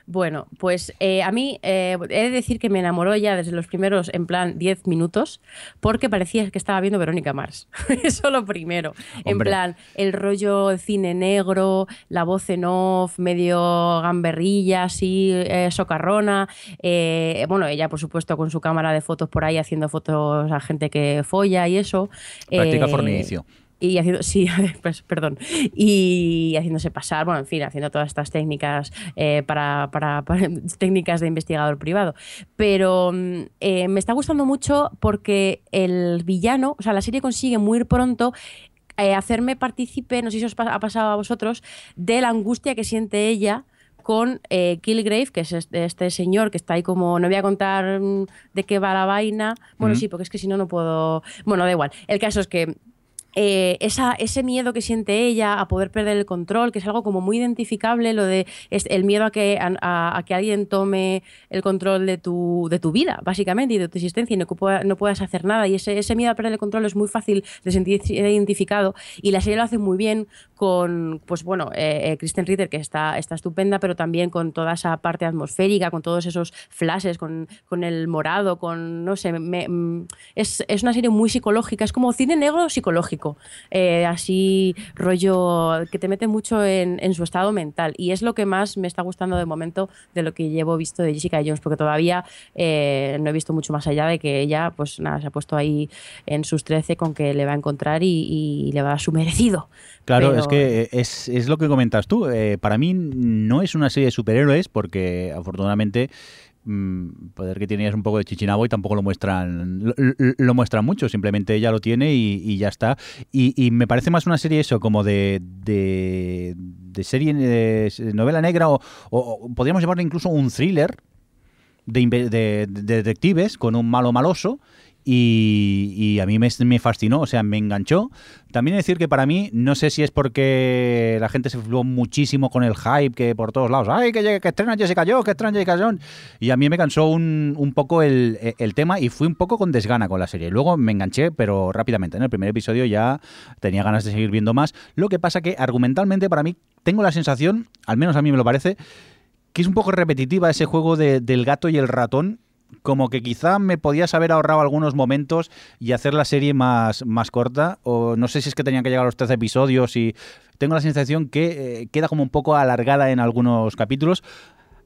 Bueno, pues eh, a mí eh, he de decir que me enamoró ya desde los primeros, en plan, 10 minutos, porque parecía que estaba viendo Verónica Mars. Eso lo primero. En plan, el rollo cine negro, la voz en off, medio gamberrilla, así, eh, socarrona. Bueno, ella, por supuesto, con su cámara de fotos por ahí haciendo fotos a gente que folla y eso. Practica Eh, fornicio. Y haciendo, sí, pues, perdón, y haciéndose pasar, bueno, en fin, haciendo todas estas técnicas eh, para, para- para- técnicas de investigador privado. Pero mm, eh, me está gustando mucho porque el villano, o sea, la serie consigue muy pronto eh, hacerme partícipe, no sé si os ha pasado a vosotros, de la angustia que siente ella con eh, Kilgrave, que es este, este señor que está ahí como, no voy a contar mm, de qué va la vaina, bueno, sí, porque es que si no, no puedo, bueno, da igual, el caso es que eh, esa, ese miedo que siente ella a poder perder el control, que es algo como muy identificable, lo de es el miedo a que, a, a- que alguien tome el control de tu, de tu vida, básicamente, y de tu existencia, y no, no puedas hacer nada. Y ese, ese miedo a perder el control es muy fácil de sentir identificado, y la serie lo hace muy bien con, pues bueno, eh, eh, Kristen Ritter, que está, está estupenda, pero también con toda esa parte atmosférica, con todos esos flashes, con, con el morado, con, no sé, me- mm, es, es una serie muy psicológica, es como cine negro psicológico, eh, así rollo que te mete mucho en, en su estado mental. Y es lo que más me está gustando de momento de lo que llevo visto de Jessica Jones, porque todavía eh, no he visto mucho más allá de que ella, pues nada, se ha puesto ahí en sus 13 con que le va a encontrar y, y le va a dar su merecido. Claro, Pero- es que eh, es, es lo que comentas tú. Eh, para mí no es una serie de superhéroes porque afortunadamente poder que tiene es un poco de chichinabo y tampoco lo muestran lo, muestran mucho, simplemente ella lo tiene y, ya está. Y, me parece más una serie eso, como de, de, serie de novela negra o, podríamos llamarlo incluso un thriller de detectives con un malo maloso y, a mí me, fascinó, o sea, me enganchó. También decir que para mí, no sé si es porque la gente se flipó muchísimo con el hype que por todos lados, ¡ay, que, que estrena Jessica Jones, que estrena Jessica Jones! Y a mí me cansó un, un poco el, el tema y fui un poco con desgana con la serie. Luego me enganché, pero rápidamente. En el primer episodio ya tenía ganas de seguir viendo más. Lo que pasa que argumentalmente para mí tengo la sensación, al menos a mí me lo parece, que es un poco repetitiva ese juego de- del gato y el ratón. Como que quizá me podías haber ahorrado algunos momentos y hacer la serie más, más corta. O no sé si es que tenían que llegar a los 13 episodios y tengo la sensación que eh, queda como un poco alargada en algunos capítulos.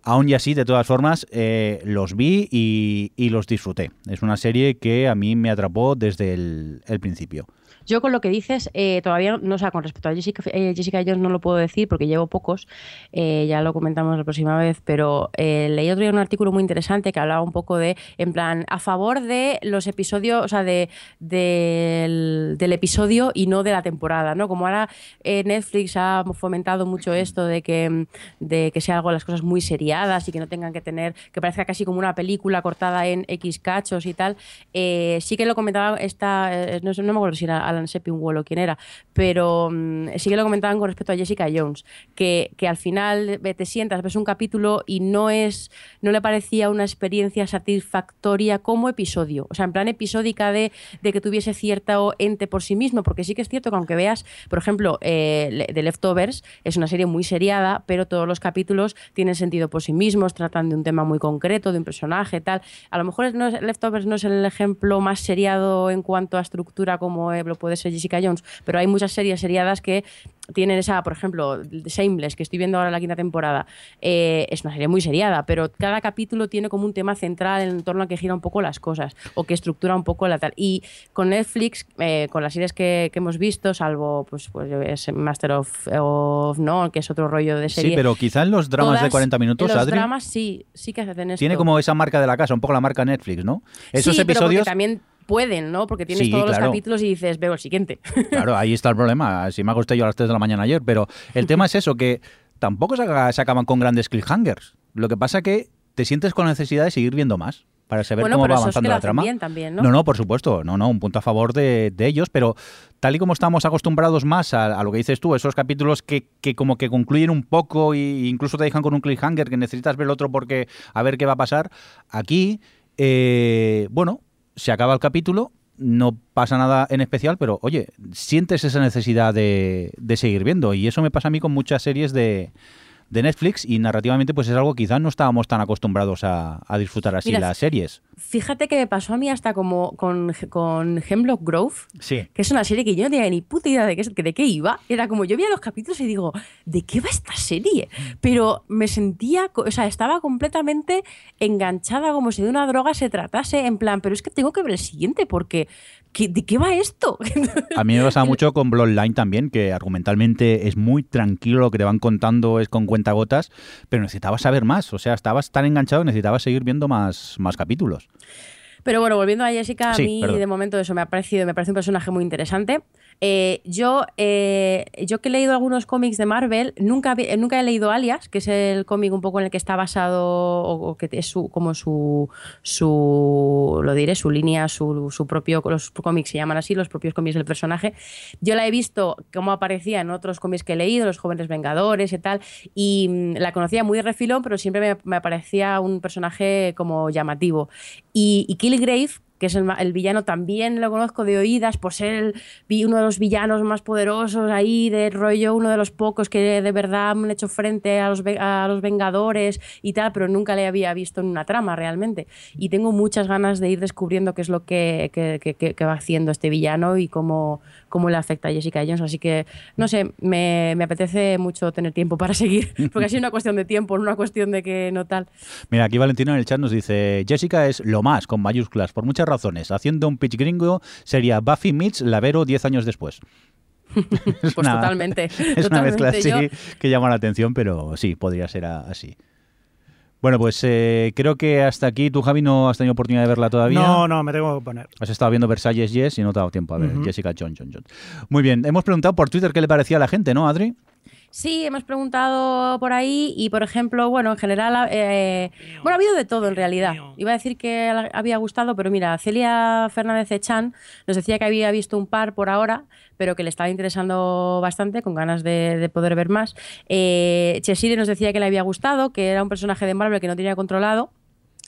Aún y así, de todas formas, eh, los vi y, los disfruté. Es una serie que a mí me atrapó desde el principio. Yo con lo que dices, eh, todavía, no, o sea, con respecto a Jessica, eh, Jessica no lo puedo decir porque llevo pocos, eh, ya lo comentamos la próxima vez, pero eh, leí otro día un artículo muy interesante que hablaba un poco de, en plan, a favor de los episodios, o sea, de, del, episodio y no de la temporada, ¿no? Como ahora Netflix ha fomentado mucho esto de que, de que sea algo las cosas muy seriadas y que no tengan que tener, que parezca casi como una película cortada en X cachos y tal, sí que lo comentaba esta, no, me acuerdo si era Alan Sepinwall o quién era, pero mm, sí que lo comentaban con respecto a Jessica Jones, que, que al final te sientas, ves un capítulo y no es, no le parecía una experiencia satisfactoria como episodio, o sea, en plan episódica de, de que tuviese cierto ente por sí mismo, porque sí que es cierto que aunque veas, por ejemplo, eh, The Leftovers es una serie muy seriada, pero todos los capítulos tienen sentido por sí mismos, tratan de un tema muy concreto, de un personaje, tal. A lo mejor no es- Leftovers no es el ejemplo más seriado en cuanto a estructura como lo puede ser Jessica Jones, pero hay muchas series seriadas que tienen esa, por ejemplo, Shameless, que estoy viendo ahora la quinta temporada, eh, es una serie muy seriada, pero cada capítulo tiene como un tema central en torno a que gira un poco las cosas o que estructura un poco la tal. Y con Netflix, eh, con las series que, que hemos visto, salvo pues, pues es Master of, of None, que es otro rollo de serie. Sí, pero quizá en los dramas de todas- 40 minutos, Los Adri, dramas sí, sí que hacen esto. tiene como esa marca de la casa, un poco la marca Netflix, ¿no? Esos sí, pero episodios... también pueden, ¿no? Porque tienes Sí, todos claro. los capítulos y dices, veo el siguiente. Claro, ahí está el problema. Si me usted yo a las 3 de la mañana ayer, pero el tema es eso, que tampoco se, acaban con grandes cliffhangers. Lo que pasa que te sientes con la necesidad de seguir viendo más para saber bueno, cómo va avanzando la trama. también, ¿no? No, no, por supuesto, no, no, un punto a favor de, de ellos, pero tal y como estamos acostumbrados más a, a lo que dices tú, esos capítulos que, que como que concluyen un poco e incluso te dejan con un cliffhanger que necesitas ver el otro porque a ver qué va a pasar, aquí, eh, bueno, se acaba el capítulo, no pasa nada en especial, pero oye, sientes esa necesidad de, de seguir viendo. Y eso me pasa a mí con muchas series de de Netflix y narrativamente pues es algo que quizás no estábamos tan acostumbrados a, a disfrutar así Mira, las series. Fíjate que me pasó a mí hasta como con, con Hemlock Grove, Sí. que es una serie que yo no tenía ni puta idea de qué, de qué iba. Era como yo veía los capítulos y digo, ¿de qué va esta serie? Pero me sentía, o sea, estaba completamente enganchada como si de una droga se tratase, en plan, pero es que tengo que ver el siguiente porque ¿qué- ¿de qué va esto? A mí me pasa mucho con Bloodline también, que argumentalmente es muy tranquilo, lo que te van contando es con cuentagotas, pero necesitabas saber más. O sea, estabas tan enganchado que necesitabas seguir viendo más, más capítulos. Pero bueno, volviendo a Jessica, Sí, a mí perdón. de momento eso me ha parecido, me parece un personaje muy interesante. Eh, yo, eh, yo que he leído algunos cómics de Marvel, nunca, nunca he leído Alias, que es el cómic un poco en el que está basado, o, o que es su, como su, su, lo diré, su línea, su, su propio, los cómics se llaman así, los propios cómics del personaje. Yo la he visto como aparecía en otros cómics que he leído, Los Jóvenes Vengadores y tal, y mm, la conocía muy de refilón, pero siempre me, me parecía un personaje como llamativo. Y, y Killgrave, que es el, el villano, también lo conozco de oídas por ser el uno de los villanos más poderosos ahí, de rollo, uno de los pocos que de verdad han hecho frente a los, a los Vengadores y tal, pero nunca le había visto en una trama realmente. Y tengo muchas ganas de ir descubriendo qué es lo que- que- que- que va haciendo este villano y cómo, cómo le afecta a Jessica Jones. Así que, no sé, me, me apetece mucho tener tiempo para seguir, porque ha sido una cuestión de tiempo, no una cuestión de que no tal. Mira, aquí Valentino en el chat nos dice, Jessica es lo más, con mayúsculas, por muchas razones. Haciendo un pitch gringo sería Buffy meets Lavero 10 años después. Es Pues totalmente, Es una mezcla así Yo- que llama la atención, pero sí, podría ser así. Bueno, pues eh, creo que hasta aquí tú, Javi, no has tenido oportunidad de verla todavía. No, no, me tengo que poner. Has estado viendo Versalles Yes y no te ha dado tiempo a ver. Jessica John, John, John. Muy bien, hemos preguntado por Twitter qué le parecía a la gente, ¿no, Adri? Sí, hemos preguntado por ahí y, por ejemplo, bueno, en general, eh, bueno, ha habido de todo en realidad. Iba a decir que había gustado, pero mira, Celia Fernández Echan nos decía que había visto un par por ahora, pero que le estaba interesando bastante, con ganas de, de poder ver más. Eh, Chesire nos decía que le había gustado, que era un personaje de Marvel que no tenía controlado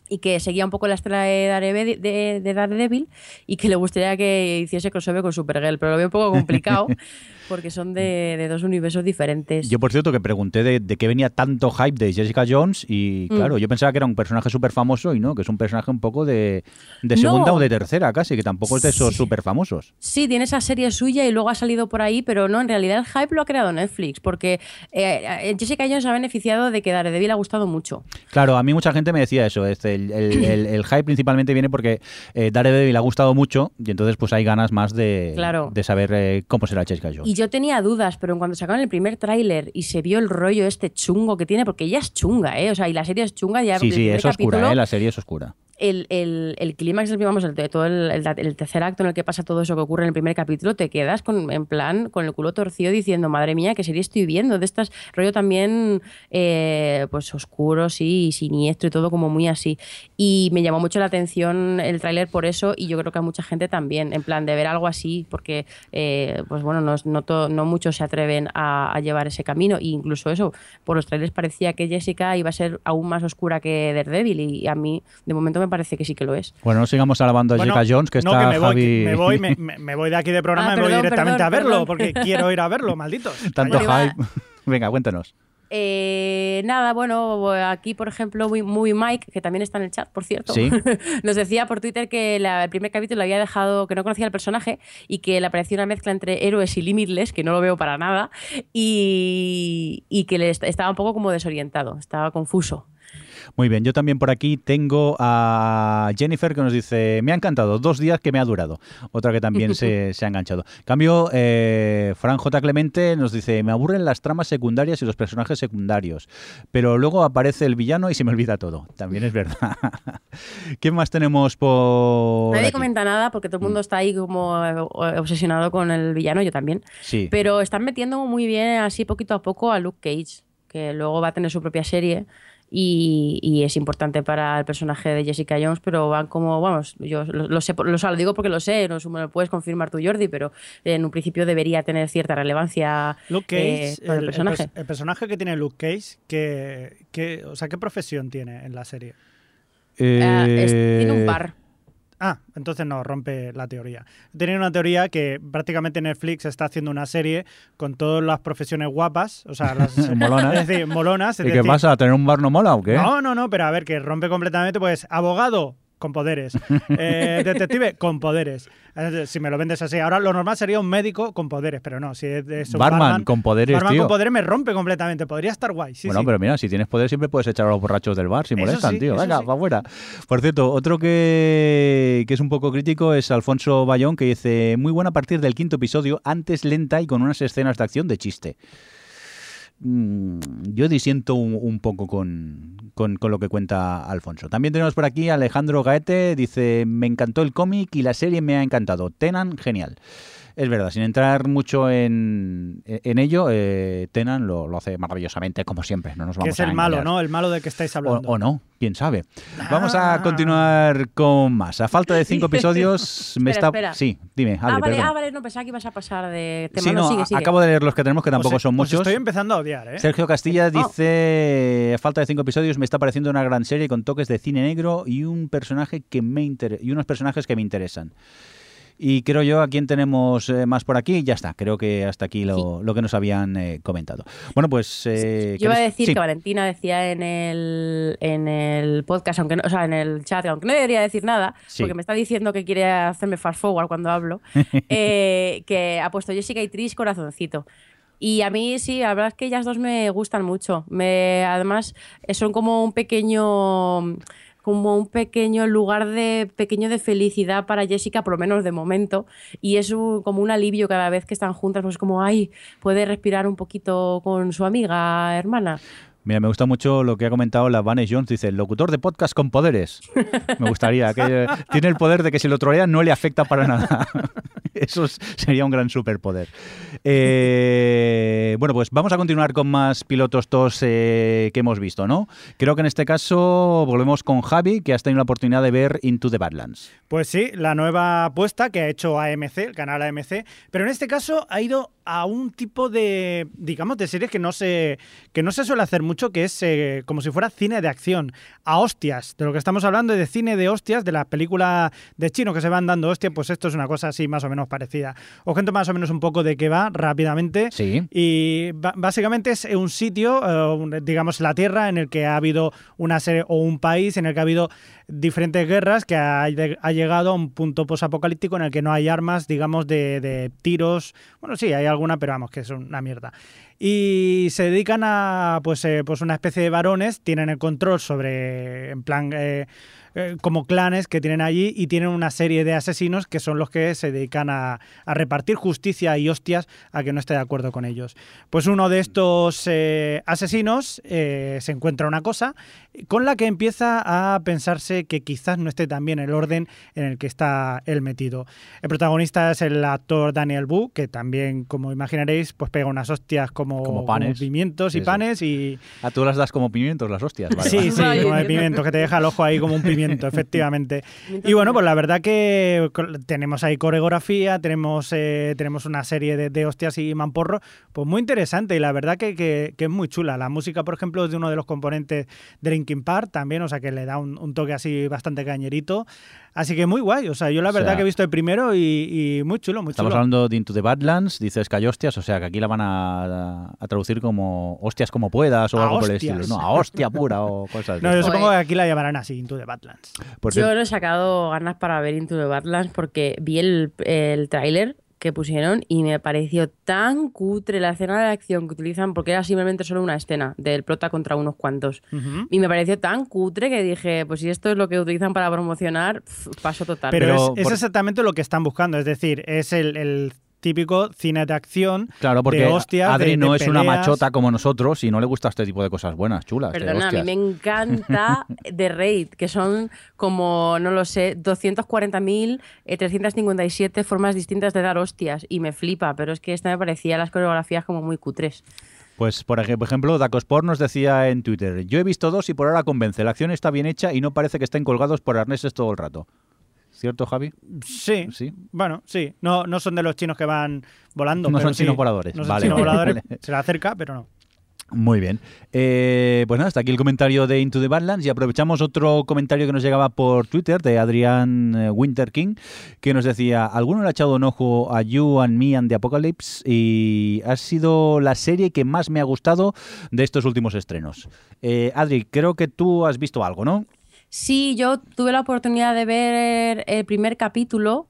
y que seguía un poco la estela de Daredevil, de, de Daredevil y que le gustaría que hiciese crossover con Supergirl, pero lo veo un poco complicado. porque son de, de dos universos diferentes. Yo, por cierto, que pregunté de, de qué venía tanto hype de Jessica Jones y, Mm. claro, yo pensaba que era un personaje súper famoso y no, que es un personaje un poco de, de segunda No. o de tercera casi, que tampoco es de esos Sí. súper famosos. Sí, tiene esa serie suya y luego ha salido por ahí, pero no, en realidad el hype lo ha creado Netflix, porque eh, eh, Jessica Jones ha beneficiado de que Daredevil ha gustado mucho. Claro, a mí mucha gente me decía eso. este, el, el- el- el hype principalmente viene porque eh, Daredevil ha gustado mucho y entonces pues hay ganas más de, Claro. de saber eh, cómo será Jessica Jones. Y yo tenía dudas, pero en cuando sacaron el primer tráiler y se vio el rollo este chungo que tiene, porque ella es chunga, ¿eh? O sea, y la serie es chunga ya. Sí, sí, es oscura, capítulo, ¿eh? la serie es oscura. El, el, el clímax, vamos, el, todo el, tercer acto en el que pasa todo eso que ocurre en el primer capítulo, te quedas con, en plan con el culo torcido diciendo, madre mía, qué serie estoy viendo. De estas rollo también, eh, pues oscuro, sí, y siniestro y todo como muy así. Y me llamó mucho la atención el tráiler por eso y yo creo que a mucha gente también, en plan de ver algo así, porque, eh, pues bueno, no, no, to- no muchos se atreven a, a llevar ese camino. E incluso eso, por los trailers parecía que Jessica iba a ser aún más oscura que Daredevil y a mí, de momento, me parece que sí que lo es. Bueno, no sigamos alabando a Bueno, Jessica Jones, que no, está me voy, Javi... que me, voy me, me- me voy de aquí de programa Ah, y me voy directamente perdón, a verlo, perdón. porque quiero ir a verlo, malditos. Tanto hype. Venga, cuéntanos. Eh, nada, bueno, aquí por ejemplo, muy, muy Mike, que también está en el chat, por cierto, Sí. nos decía por Twitter que la- el primer capítulo había dejado, que no conocía el personaje y que le parecía una mezcla entre héroes y Limitless, que no lo veo para nada, y, y que le est- estaba un poco como desorientado, estaba confuso. Muy bien, yo también por aquí tengo a Jennifer que nos dice, me ha encantado, dos días que me ha durado. Otra que también se, se ha enganchado. Cambio, eh, Fran J. Clemente nos dice, me aburren las tramas secundarias y los personajes secundarios, pero luego aparece el villano y se me olvida todo. También es verdad. ¿Qué más tenemos por... Nadie aquí? comenta nada porque todo el mundo está ahí como eh, obsesionado con el villano, yo también. Sí. Pero están metiendo muy bien, así poquito a poco, a Luke Cage, que luego va a tener su propia serie. Y, y es importante para el personaje de Jessica Jones, pero van como, vamos, yo lo, lo sé, lo, lo digo porque lo sé, no me lo puedes confirmar tú, Jordi, pero en un principio debería tener cierta relevancia Luke eh, Cage, para el, personaje. pers- el personaje que tiene Luke Cage, ¿qué, qué- o sea, ¿qué profesión tiene en la serie? Ah, es- tiene un Eh, bar. Ah, entonces no, rompe la teoría. Tenía una teoría que prácticamente Netflix está haciendo una serie con todas las profesiones guapas, o sea, las Molonas. Es decir, molonas. es ¿Y qué decir, pasa? ¿Tener un bar no mola o qué? No, no, no, pero a ver, que rompe completamente, pues, abogado con poderes, eh, detective con poderes. Si me lo vendes así, ahora lo normal sería un médico con poderes, pero no, si es, es un Barman con poderes, barman tío. con poderes me rompe completamente, podría estar guay. Sí, bueno, sí. pero mira, si tienes poder siempre puedes echar a los borrachos del bar si Eso molestan, sí, tío. Venga, sí. para afuera. Por cierto, otro que, que es un poco crítico es Alfonso Bayón, que dice, muy buena a partir del quinto episodio, antes lenta y con unas escenas de acción de chiste. Mm, Yo disiento un, un poco con, con- con lo que cuenta Alfonso. También tenemos por aquí a Alejandro Gaete, dice, me encantó el cómic y la serie me ha encantado. Tenan, genial. Es verdad, sin entrar mucho en, en ello, eh, Tenan lo, lo hace maravillosamente, como siempre. No nos que vamos es a el malo. ¿no? El malo de que estáis hablando. o no, quién sabe. Vamos a Ah. continuar con más. A falta de cinco episodios, me Espera, está. espera. Sí, dime, ah, vale, perdón. ah, vale, no pensaba que ibas a pasar de tema. Sí, no, no, sigue, acabo de leer los que tenemos, que tampoco Os- son os muchos. estoy empezando a odiar, ¿eh? Sergio Castilla Oh. dice, a falta de cinco episodios, me está pareciendo una gran serie con toques de cine negro y un personaje que me inter- y unos personajes que me interesan. Y creo yo a quién tenemos eh, más por aquí. Ya está, creo que hasta aquí lo, lo que nos habían eh, comentado. Bueno, pues... eh, Yo iba a ¿queréis- decir sí. que Valentina decía en el, en el podcast, aunque no, o sea, en el chat, aunque no debería decir nada, porque me está diciendo que quiere hacerme fast forward cuando hablo, que ha puesto Jessica y Trish corazoncito. Y a mí sí, la verdad es que ellas dos me gustan mucho. Me, además, son como un pequeño como un pequeño lugar de pequeño de felicidad para Jessica, por lo menos de momento, y es un- como un alivio cada vez que están juntas, pues como, ay, puede respirar un poquito con su amiga, hermana. Mira, me gusta mucho lo que ha comentado la Vanes Jones. Dice, el locutor de podcast con poderes. Me gustaría. que Tiene el poder de que si lo trolea no le afecta para nada. Eso es- sería un gran superpoder. Eh, bueno, pues vamos a continuar con más pilotos tos eh, que hemos visto, ¿no? Creo que en este caso volvemos con Javi, que has tenido la oportunidad de ver Into the Badlands. Pues sí, la nueva apuesta que ha hecho AMC, el canal AMC, pero en este caso ha ido a un tipo de, digamos, de series que no se, que no se suele hacer mucho, que es eh, como si fuera cine de acción, a hostias. De lo que estamos hablando es de cine de hostias, de las películas de chino que se van dando hostias, pues esto es una cosa así más o menos parecida. Os cuento más o menos un poco de qué va rápidamente. Sí. Y básicamente es un sitio, eh, digamos, la Tierra, en el que ha habido una serie, o un país en el que ha habido diferentes guerras, que ha, ha llegado a un punto posapocalíptico en el que no hay armas, digamos, de, de tiros. Bueno, sí, hay alguna, pero vamos, que es una mierda. Y se dedican a, pues, eh, pues una especie de varones, tienen el control sobre, en plan, eh, eh, como clanes que tienen allí y tienen una serie de asesinos que son los que se dedican a, a repartir justicia y hostias a que no esté de acuerdo con ellos. Pues uno de estos asesinos se encuentra una cosa con la que empieza a pensarse que quizás no esté tan bien el orden en el que está él metido. El protagonista es el actor Daniel Wu, que también, como imaginaréis, pues pega unas hostias como, Como panes. pimientos y sí. panes y, A tú las das como pimientos, las hostias. Vale, sí, vale. sí, Vale, como de entiendo. pimiento, que te deja el ojo ahí como un pimiento, efectivamente. Y bueno, pues la verdad que tenemos ahí coreografía, tenemos, eh, tenemos una serie de, de hostias y mamporros, pues muy interesante y la verdad que, que- que es muy chula. La música, por ejemplo, es de uno de los componentes de Linkin Park también, o sea que le da un, un toque así bastante cañerito. Así que muy guay, o sea, yo la O sea, verdad que he visto el primero y, y muy chulo, muy Estamos chulo. hablando de Into the Badlands, dices que hay hostias, o sea que aquí la van a, a traducir como hostias como puedas o A algo por el hostias. estilo. No, a hostia pura o cosas de No, yo supongo que aquí la llamarán así, Into the Badlands. Por Yo no he sacado ganas para ver Into the Badlands porque vi el, el tráiler que pusieron y me pareció tan cutre la escena de acción que utilizan porque era simplemente solo una escena del prota contra unos cuantos. Y me pareció tan cutre que dije, pues si esto es lo que utilizan para promocionar, pf, paso total. Pero, Pero es, es exactamente lo que están buscando, es decir, es el, el típico cine de acción. Claro, porque de hostias, Adri de- no de es una machota como nosotros y no le gusta este tipo de cosas buenas, chulas. de Perdona, a mí me encanta The Raid, que son como, no lo sé, 240.000, eh, 357 formas distintas de dar hostias. Y me flipa, pero es que esta me parecía las coreografías como muy cutres. Pues, por ejemplo, Dacosport nos decía en Twitter, yo he visto dos y por ahora convence, la acción está bien hecha y no parece que estén colgados por arneses todo el rato. ¿Cierto, Javi? Sí, Sí. bueno, sí. No, no son de los chinos que van volando. No pero son sí. chinos voladores. No son Vale, chinos vale, voladores. vale. Se le acerca, pero no. Muy bien. Eh, pues nada, hasta aquí el comentario de Into the Badlands y aprovechamos otro comentario que nos llegaba por Twitter de Adrián eh, Winter King que nos decía, ¿alguno le ha echado un ojo a You and Me and the Apocalypse? Y ha sido la serie que más me ha gustado de estos últimos estrenos. Eh, Adri, creo que tú has visto algo, ¿no? Sí, yo tuve la oportunidad de ver el primer capítulo.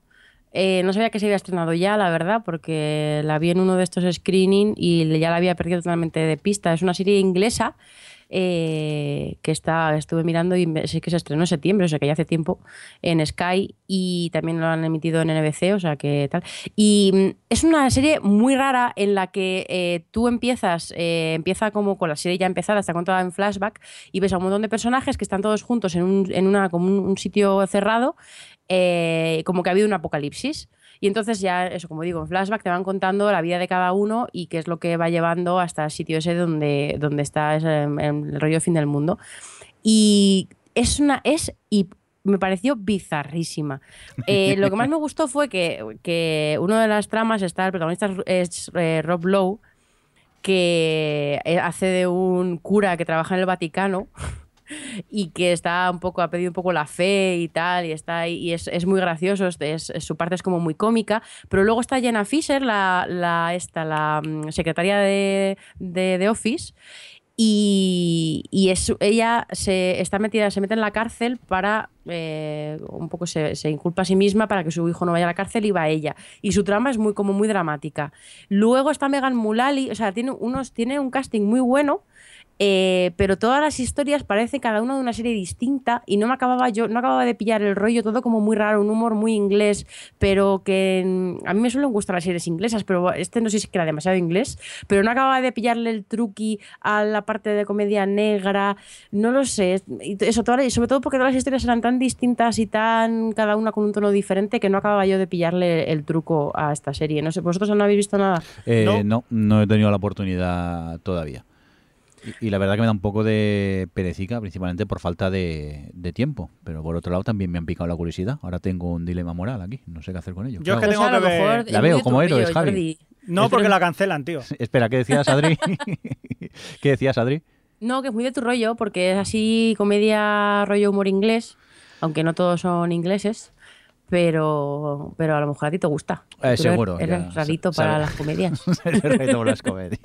Eh, no sabía que se había estrenado ya, la verdad, porque la vi en uno de estos screening y ya la había perdido totalmente de pista. Es una serie inglesa eh, que está, estuve mirando y sé que se estrenó en septiembre, o sea que ya hace tiempo, en Sky y también lo han emitido en NBC, o sea que tal. Y mm, es una serie muy rara en la que eh, tú empiezas, eh, empieza como con la serie ya empezada, está contada en flashback y ves a un montón de personajes que están todos juntos en un, en una, como un, sitio cerrado, como que ha habido un apocalipsis. Y entonces ya, eso como digo, en flashback te van contando la vida de cada uno y qué es lo que va llevando hasta el sitio ese donde, donde está ese, em, el rollo fin del mundo. Y es una. es y me pareció bizarrísima. Eh, lo que más me gustó fue que, que una de las tramas está, el protagonista es, es, eh, Rob Lowe, que eh, hace de un cura que trabaja en el Vaticano y que está un poco, ha pedido un poco la fe y tal, y está ahí, y es, es muy gracioso, su parte es como muy cómica, pero luego está Jenna Fisher, la, la, esta, la mm, secretaria de, de, Office, y, y es, ella se está metida, se mete en la cárcel para eh, un poco se, se inculpa a sí misma para que su hijo no vaya a la cárcel y va ella. Y su trama es muy como muy dramática. Luego está Megan Mullally, o sea, tiene unos, tiene un casting muy bueno. Eh, pero todas las historias parece cada una de una serie distinta y no me acababa yo no acababa de pillar el rollo todo como muy raro un humor muy inglés pero que mm, a mí me suelen gustar las series inglesas pero este no sé si es que era demasiado inglés pero no acababa de pillarle el truqui a la parte de comedia negra no lo sé y eso todas- y sobre todo porque todas las historias eran tan distintas y tan cada una con un tono diferente que no acababa yo de pillarle el truco a esta serie no sé vosotros no habéis visto nada Eh, No. no. no, he tenido la oportunidad todavía. Y, y la verdad que me da un poco de perecica, principalmente por falta de, de tiempo. Pero por otro lado también me han picado la curiosidad. Ahora tengo un dilema moral aquí. No sé qué hacer con ello. Yo es ¿Qué que tengo Pues a lo que ver- mejor La veo como héroes, Javi. No, porque la cancelan, tío. Espera, ¿qué decías, Adri? ¿Qué decías, Adri? No, que es muy de tu rollo, porque es así comedia rollo humor inglés, aunque no todos son ingleses, pero, pero a lo mejor a ti te gusta. Eh, seguro, Eres, eres ya, rarito para las comedias. Eres rey de las comedias.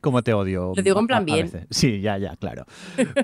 ¿Cómo te odio? Lo digo en plan a- bien. Sí, ya, ya, claro.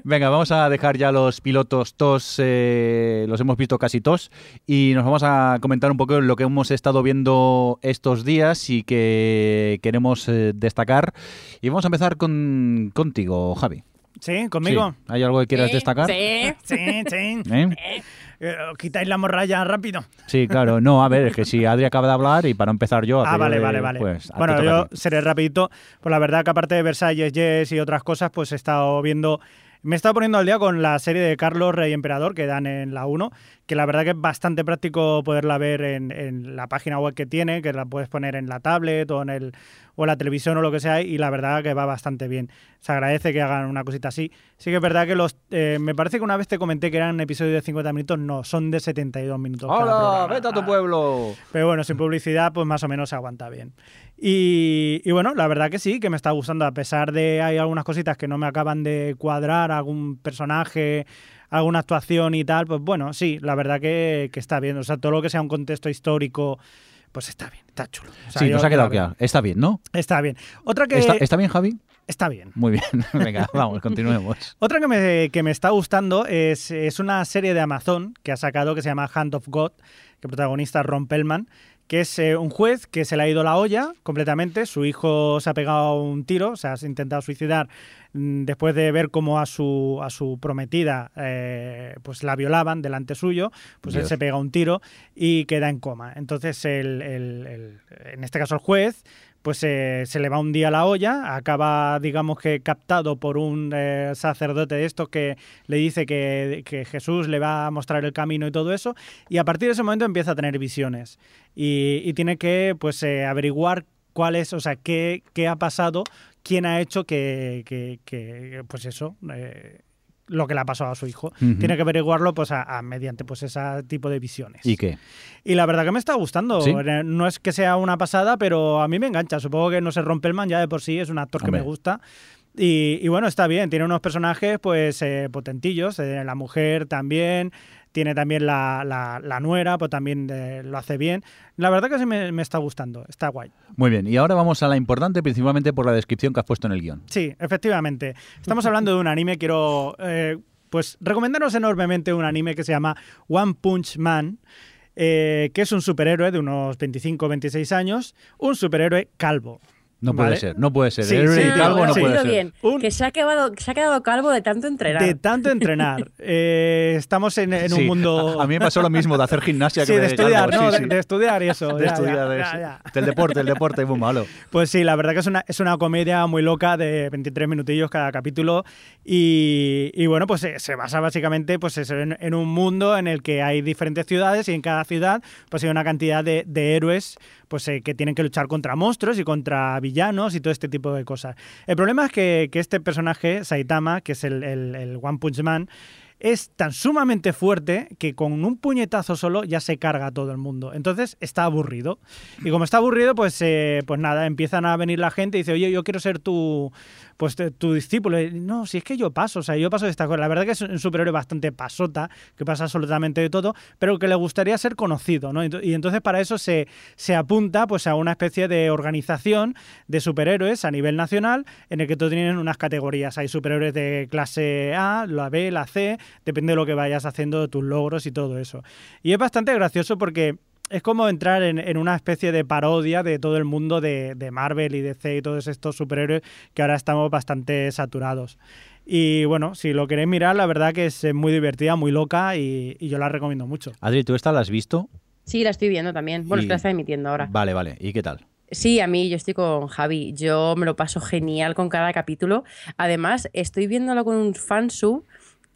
Venga, vamos a dejar ya los pilotos tos, eh, los hemos visto casi tos, y nos vamos a comentar un poco lo que hemos estado viendo estos días y que queremos eh, destacar. Y vamos a empezar con, contigo, Javi. ¿Sí? ¿Conmigo? Sí. ¿Hay algo que quieras Sí, destacar? Sí. Sí, sí. ¿Eh? Eh, quitáis la morralla rápido. Sí, claro. No, a ver, es que si Adri acaba de hablar y para empezar yo... Ah, vale, vale, vale. Pues, ¿a bueno, yo seré rapidito. Pues la verdad que aparte de Versalles, Yes y otras cosas, pues he estado viendo... Me he estado poniendo al día con la serie de Carlos Rey Emperador que dan en la 1, que la verdad que es bastante práctico poderla ver en, en la página web que tiene, que la puedes poner en la tablet o en el o la televisión o lo que sea, y la verdad que va bastante bien. Se agradece que hagan una cosita así. Sí que es verdad que los... eh, me parece que una vez te comenté que eran episodios de 50 minutos, no, son de 72 minutos. cada ¡Hola! programa. ¡Vete a tu pueblo! pero bueno, sin publicidad, pues más o menos se aguanta bien. Y, y bueno, la verdad que sí, que me está gustando, a pesar de hay algunas cositas que no me acaban de cuadrar, algún personaje, alguna actuación y tal, pues bueno, sí, la verdad que, que está bien. O sea, todo lo que sea un contexto histórico, pues está bien, está chulo. O sea, Sí, nos ha quedado claro. Está bien, ¿no? Está bien. Otra que ¿Está, está bien, Javi? está bien. Muy bien. Venga, vamos, continuemos. Otra que me, que me está gustando es, es una serie de Amazon que ha sacado que se llama Hand of God, que protagonista es Ron Pellman, que es eh, un juez que se le ha ido la olla completamente. Su hijo se ha pegado un tiro, o sea, se ha intentado suicidar mm, después de ver cómo a su, a su prometida eh, pues la violaban delante suyo, pues él se pega un tiro y queda en coma. Entonces, el, el- el- en este caso el juez pues se le va un día la olla, acaba, digamos que captado por un eh, sacerdote de estos que le dice que, que Jesús le va a mostrar el camino y todo eso, y a partir de ese momento empieza a tener visiones. Y, tiene que pues eh, averiguar cuál es, o sea, qué, qué ha pasado, quién ha hecho que, pues eso, eh, lo que le ha pasado a su hijo. Tiene que averiguarlo pues a, a- mediante pues ese tipo de visiones. ¿Y qué? Y la verdad que me está gustando. ¿Sí? Eh, No es que sea una pasada, pero a mí me engancha. Supongo que no se rompe el man ya de por sí, es un actor que me gusta. Y, y bueno, está bien, tiene unos personajes pues eh, potentillos, eh, la mujer también, tiene también la, la- la nuera, pues también eh, lo hace bien. La verdad que sí me, me está gustando, está guay. Muy bien. Y ahora vamos a la importante, principalmente por la descripción que has puesto en el guion. Sí, efectivamente. Estamos hablando de un anime, quiero eh, pues recomendaros enormemente un anime que se llama One Punch Man, eh, que es un superhéroe de unos 25 o 26 años, un superhéroe calvo. No puede ¿Vale? ser, no puede ser. Sí, Héroe sí, y calvo no, no sí. puede ser. bien, Un- que se ha, quedado, se ha quedado calvo de tanto entrenar. De tanto entrenar. Eh, estamos en, en un Sí, mundo... A, a mí me pasó lo mismo de hacer gimnasia Sí, que de estudiar, calvo, ¿no? sí, De, sí. de estudiar y eso. De ya, estudiar, ya, ya. del deporte, el deporte es muy malo. Pues sí, la verdad que es una, es una comedia muy loca de 23 minutillos cada capítulo y, y bueno, pues se, se basa básicamente pues eso, en, en un mundo en el que hay diferentes ciudades y en cada ciudad pues hay una cantidad de, de héroes pues eh, que tienen que luchar contra monstruos y contra villanos y todo este tipo de cosas. El problema es que, este personaje, Saitama, que es el, el- el One Punch Man, es tan sumamente fuerte que con un puñetazo solo ya se carga a todo el mundo. Entonces está aburrido. Y como está aburrido, pues, eh, pues nada, empiezan a venir la gente y dice, oye, yo quiero ser tu, pues, tu discípulo. Y, no, si es que yo paso, o sea, yo paso de esta cosa. La verdad que es un superhéroe bastante pasota, que pasa absolutamente de todo, pero que le gustaría ser conocido, ¿no? Y entonces para eso se, se apunta pues a una especie de organización de superhéroes a nivel nacional en el que todos tienen unas categorías. Hay superhéroes de clase A, la B, la C, depende de lo que vayas haciendo, tus logros y todo eso. Y es bastante gracioso porque es como entrar en, en una especie de parodia de todo el mundo de, de Marvel y DC y todos estos superhéroes que ahora estamos bastante saturados. Y bueno, si lo queréis mirar, la verdad que es muy divertida, muy loca y, y yo la recomiendo mucho. Adri, ¿tú esta la has visto? Sí, la estoy viendo también. Bueno, Y- es que la está emitiendo ahora. Vale, vale. ¿Y qué tal? Sí, a mí yo estoy con Javi. Yo me lo paso genial con cada capítulo. Además, estoy viéndolo con un fansub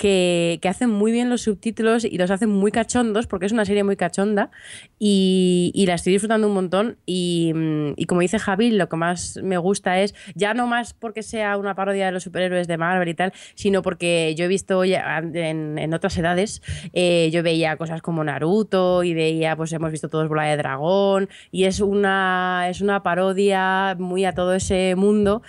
que, hacen muy bien los subtítulos y los hacen muy cachondos, porque es una serie muy cachonda y, y la estoy disfrutando un montón. Y, mm, y como dice Javi, lo que más me gusta es, ya no más porque sea una parodia de los superhéroes de Marvel y tal, sino porque yo he visto en otras edades, eh, yo veía cosas como Naruto y veía, pues hemos visto todos Bola de Dragón y es una, es una parodia muy a todo ese mundo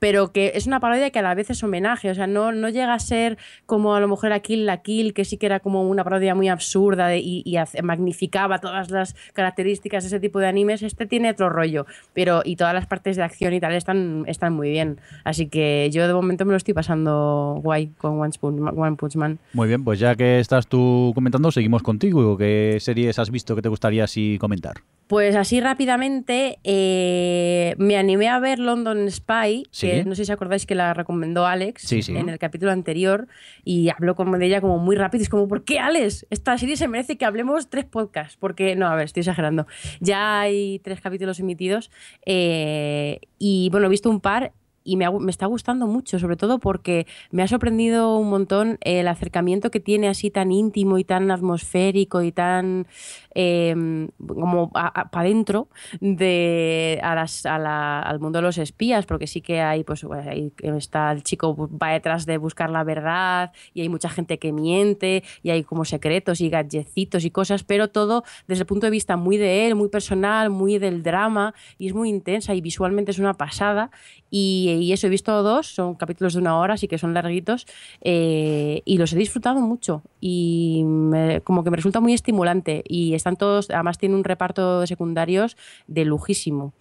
pero que es una parodia que a la vez es homenaje, o sea, no, no llega a ser como a lo mejor a Kill la Kill, que sí que era como una parodia muy absurda de- y, y hace- magnificaba todas las características de ese tipo de animes, este tiene otro rollo, pero y todas las partes de acción y tal están, están muy bien, así que yo de momento me lo estoy pasando guay con One, Punch- One Punch Man. Muy bien, pues ya que estás tú comentando, seguimos contigo. ¿Qué series has visto que te gustaría así comentar? Pues así rápidamente eh, me animé a ver London Spy, Sí. Que no sé si acordáis que la recomendó Alex Sí, sí. en el capítulo anterior y habló como de ella como muy rápido. y Es como, ¿por qué Alex? Esta serie se merece que hablemos tres podcasts. Porque, no, a ver, estoy exagerando. Ya hay tres capítulos emitidos eh, y bueno, he visto un par y me, me está gustando mucho, sobre todo porque me ha sorprendido un montón el acercamiento que tiene así tan íntimo y tan atmosférico y tan eh, como para adentro de a las, a la- al mundo de los espías, porque sí que hay, pues bueno, ahí está el chico va detrás de buscar la verdad y hay mucha gente que miente y hay como secretos y gadgecitos y cosas, pero todo desde el punto de vista muy de él, muy personal, muy del drama y es muy intensa y visualmente es una pasada y, y eso he visto dos, son capítulos de una hora, así que son larguitos eh, y los he disfrutado mucho y me- como que me resulta muy estimulante y están todos, además tiene un reparto de secundarios de lujísimo.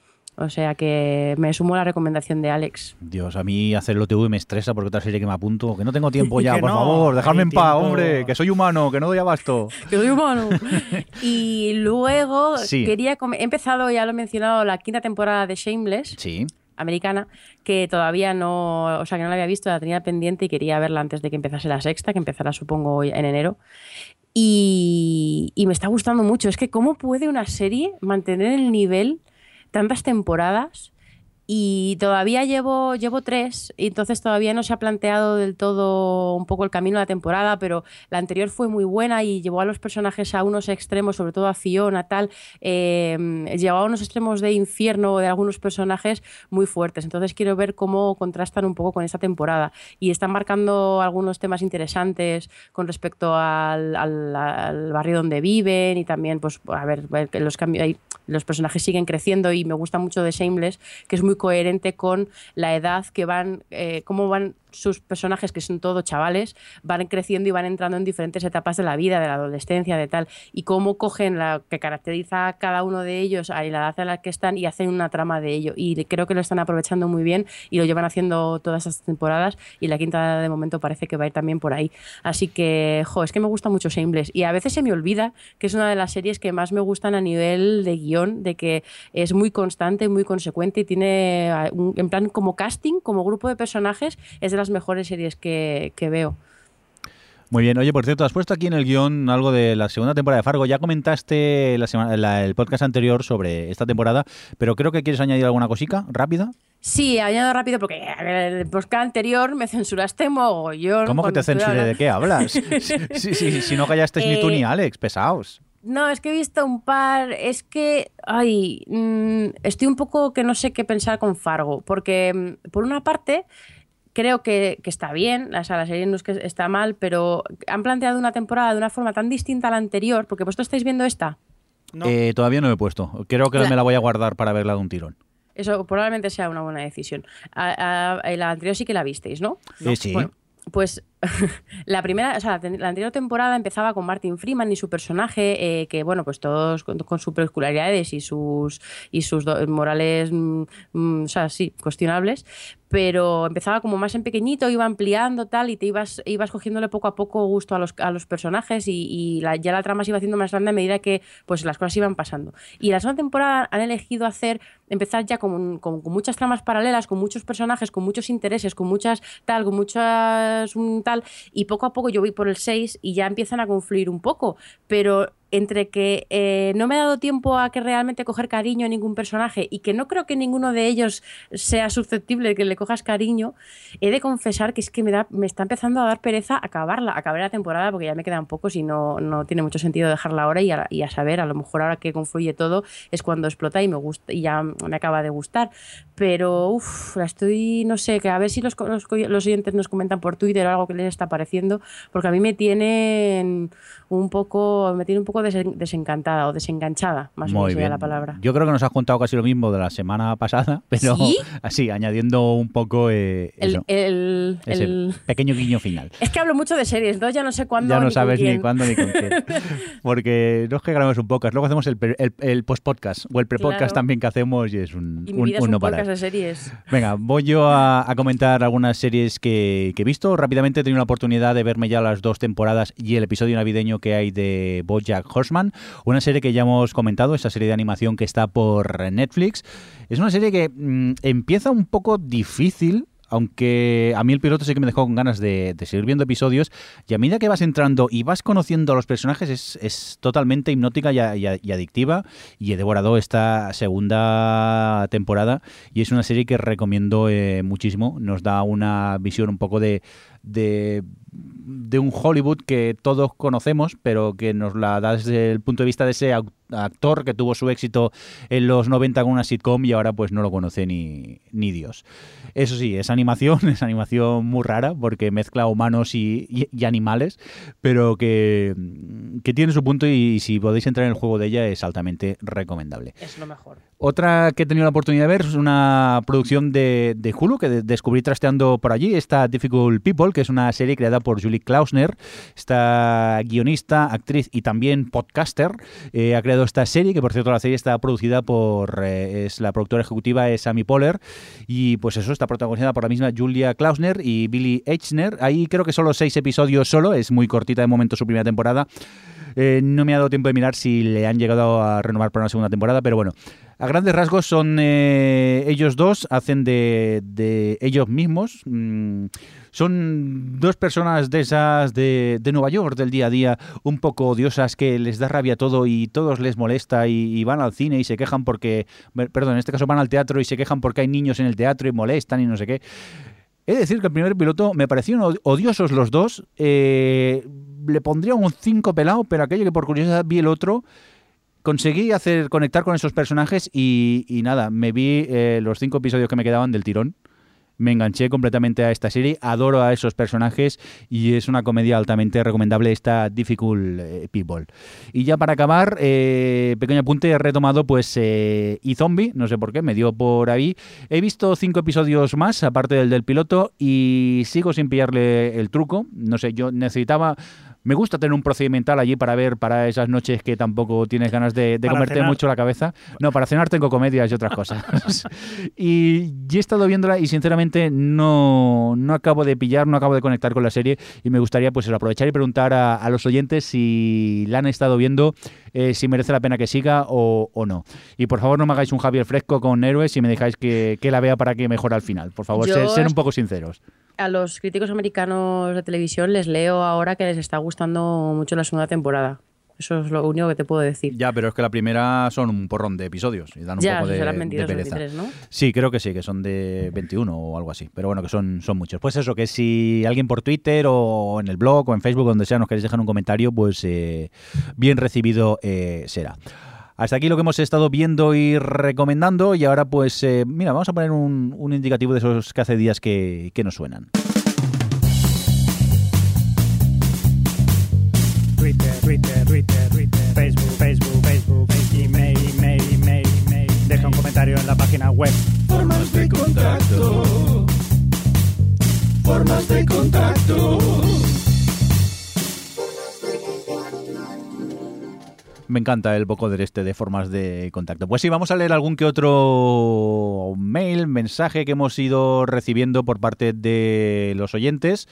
O sea que me sumo a la recomendación de Alex. Dios, a mí hacerlo TV me estresa porque otra serie que me apunto, que no tengo tiempo ya, por no, favor, dejadme en paz, hombre, que soy humano, que no doy abasto. Que soy humano. y luego Sí. quería he empezado, ya lo he mencionado, la quinta temporada de Shameless. Sí, americana que todavía no, o sea, que no la había visto, la tenía pendiente y quería verla antes de que empezase la sexta, que empezará supongo en enero. Y, y me está gustando mucho. Es que cómo puede una serie mantener el nivel tantas temporadas y todavía llevo, llevo tres, y entonces todavía no se ha planteado del todo un poco el camino de la temporada, pero la anterior fue muy buena y llevó a los personajes a unos extremos, sobre todo a Fiona, tal, eh, llevó a unos extremos de infierno de algunos personajes muy fuertes. Entonces quiero ver cómo contrastan un poco con esta temporada. Y están marcando algunos temas interesantes con respecto al, al- al barrio donde viven y también, pues, a ver, los cambios, los personajes siguen creciendo y me gusta mucho de Shameless, que es muy coherente con la edad que van, eh, cómo van sus personajes, que son todos chavales, van creciendo y van entrando en diferentes etapas de la vida, de la adolescencia, de tal, y cómo cogen la que caracteriza a cada uno de ellos a la edad a la que están y hacen una trama de ello. Y creo que lo están aprovechando muy bien y lo llevan haciendo todas estas temporadas y la quinta de momento parece que va a ir también por ahí. Así que, jo, es que me gusta mucho Shameless y a veces se me olvida que es una de las series que más me gustan a nivel de guion, de que es muy constante, muy consecuente y tiene, un- en plan, como casting, como grupo de personajes, es de las mejores series que, que veo. Muy bien, oye, por cierto, has puesto aquí en el guion algo de la segunda temporada de Fargo. Ya comentaste la semana, la- el podcast anterior sobre esta temporada, pero creo que quieres añadir alguna cosica rápida. Sí, añado rápido porque ver, el podcast anterior me censuraste mogollón. ¿Cómo que te censuré? ¿De qué hablas? Sí, sí, si no callaste ni tú ni Eh, Alex, pesaos. No, es que he visto un par. Es que, ay, mm, estoy un poco que no sé qué pensar con Fargo. Porque, mm, por una parte, creo que, que está bien, o sea, la serie no es que está mal, pero han planteado una temporada de una forma tan distinta a la anterior. Porque vosotros estáis viendo esta. No. Eh, todavía no me he puesto. Creo que La- me la voy a guardar para verla de un tirón. Eso probablemente sea una buena decisión. A- a- la anterior sí que la visteis, ¿no? Sí, sí. Bueno, pues la primera, o sea, la, anterior temporada empezaba con Martin Freeman y su personaje, eh, que bueno, pues todos con, con sus peculiaridades y sus y sus morales, mm, mm, o sea, sí, cuestionables, pero empezaba como más en pequeñito, iba ampliando tal y te ibas ibas cogiéndole poco a poco gusto a los, a los personajes y, y la- ya la trama se iba haciendo más grande a medida que pues las cosas iban pasando. Y la segunda temporada han elegido hacer empezar ya con, con- con muchas tramas paralelas, con muchos personajes, con muchos intereses, con muchas tal, con muchas un y poco a poco yo voy por el 6 y ya empiezan a confluir un poco, pero entre que eh, no me ha dado tiempo a que realmente coger cariño a ningún personaje y que no creo que ninguno de ellos sea susceptible de que le cojas cariño, he de confesar que es que me, da, me está empezando a dar pereza acabarla, acabar la temporada porque ya me quedan pocos y no, no tiene mucho sentido dejarla ahora y a, saber, a lo mejor ahora que confluye todo es cuando explota y me gusta y ya me acaba de gustar. Pero uff, la estoy, no sé, que a ver si los, los, los oyentes nos comentan por Twitter o algo que les está pareciendo, porque a mí me tienen un poco, me tiene un poco desen- desencantada o desenganchada, más o menos la palabra. Yo creo que nos has contado casi lo mismo de la semana pasada, pero ¿Sí? así, añadiendo un poco eh, El, eso, el- ese el- pequeño guiño final. Es que hablo mucho de series, entonces ya no sé cuándo. Ya no ni con sabes ni cuándo ni con quién. Porque no es que grabemos un podcast, luego hacemos el, el, post-podcast o el pre-podcast Claro. también que hacemos y es un, Y mi un- vida es un no parar. de series. Venga, voy yo a, a comentar algunas series que, que he visto. Rápidamente he tenido la oportunidad de verme ya las dos temporadas y el episodio navideño que hay de BoJack Horseman, una serie que ya hemos comentado, esa serie de animación que está por Netflix. Es una serie que mm, empieza un poco difícil. Aunque a mí el piloto sí que me dejó con ganas de, seguir viendo episodios, y a medida que vas entrando y vas conociendo a los personajes, es, totalmente hipnótica y adictiva. Y he devorado esta segunda temporada, y es una serie que recomiendo eh, muchísimo. Nos da una visión un poco de, de, de un Hollywood que todos conocemos, pero que nos la da desde el punto de vista de ese actor que tuvo su éxito en los 90 con una sitcom y ahora pues no lo conoce ni, ni Dios. Eso sí, es animación, es animación muy rara porque mezcla humanos y, y- y animales, pero que, que tiene su punto y si podéis entrar en el juego de ella es altamente recomendable. Es lo mejor. Otra que he tenido la oportunidad de ver es una producción de, de Hulu que de- descubrí trasteando por allí, esta Difficult People, que es una serie creada por Julie Klausner, esta guionista, actriz y también podcaster. eh, ha creado esta serie, que por cierto la serie está producida por, eh, es la productora ejecutiva es Amy Poehler y pues eso está protagonizada por la misma Julia Klausner y Billy Eichner. Ahí creo que solo seis episodios solo, es muy cortita de momento su primera temporada. Eh, no me ha dado tiempo de mirar si le han llegado a renovar para una segunda temporada, pero bueno, a grandes rasgos son ellos dos, hacen de, de ellos mismos. mm, son dos personas de esas de, de Nueva York, del día a día, un poco odiosas, que les da rabia todo y todos les molesta y, y van al cine y se quejan porque, perdón, en este caso van al teatro y se quejan porque hay niños en el teatro y molestan y no sé qué. He de decir que el primer piloto me parecieron od- odiosos los dos. eh, le pondría un 5 pelado, pero aquello que por curiosidad vi el otro. Conseguí hacer conectar con esos personajes y, y nada, me vi eh, los cinco episodios que me quedaban del tirón. Me enganché completamente a esta serie, adoro a esos personajes y es una comedia altamente recomendable esta Difficult eh, People. Y ya para acabar, eh, pequeño apunte, he retomado pues eh, y Zombie, no sé por qué, me dio por ahí. He visto cinco episodios más, aparte del del piloto, y sigo sin pillarle el truco. No sé, yo necesitaba... Me gusta tener un procedimental allí para ver para esas noches que tampoco tienes ganas de, de Para comerte cenar. mucho la cabeza. No, para cenar tengo comedias y otras cosas. y, y he estado viéndola y sinceramente no, no acabo de pillar, no acabo de conectar con la serie y me gustaría pues aprovechar y preguntar a, a los oyentes si la han estado viendo, eh, si merece la pena que siga o, o no. Y por favor no me hagáis un Javier fresco con héroes y me dejáis que, que la vea para que mejore al final. Por favor, ser, ser un poco sinceros. A los críticos americanos de televisión les leo ahora que les está gustando mucho la segunda temporada. Eso es lo único que te puedo decir. Ya, pero es que la primera son un porrón de episodios y dan un ya, poco de, serán de 22 o pereza. 23, ¿no? Sí, creo que sí, que son de 21 o algo así. Pero bueno, que son, son muchos. Pues eso, que si alguien por Twitter o en el blog o en Facebook, donde sea, nos queréis dejar un comentario, pues eh, bien recibido eh, será. Hasta aquí lo que hemos estado viendo y recomendando. Y ahora, pues, eh, mira, vamos a poner un, un indicativo de esos que hace días que, que nos suenan. Twitter, Twitter, Twitter, Twitter, Facebook, Facebook, Facebook, email, email, email, email. Deja un comentario en la página web. Formas de contacto. Formas de contacto. Me encanta el vocoder este de formas de contacto. Pues sí, vamos a leer algún que otro mail, mensaje que hemos ido recibiendo por parte de los oyentes.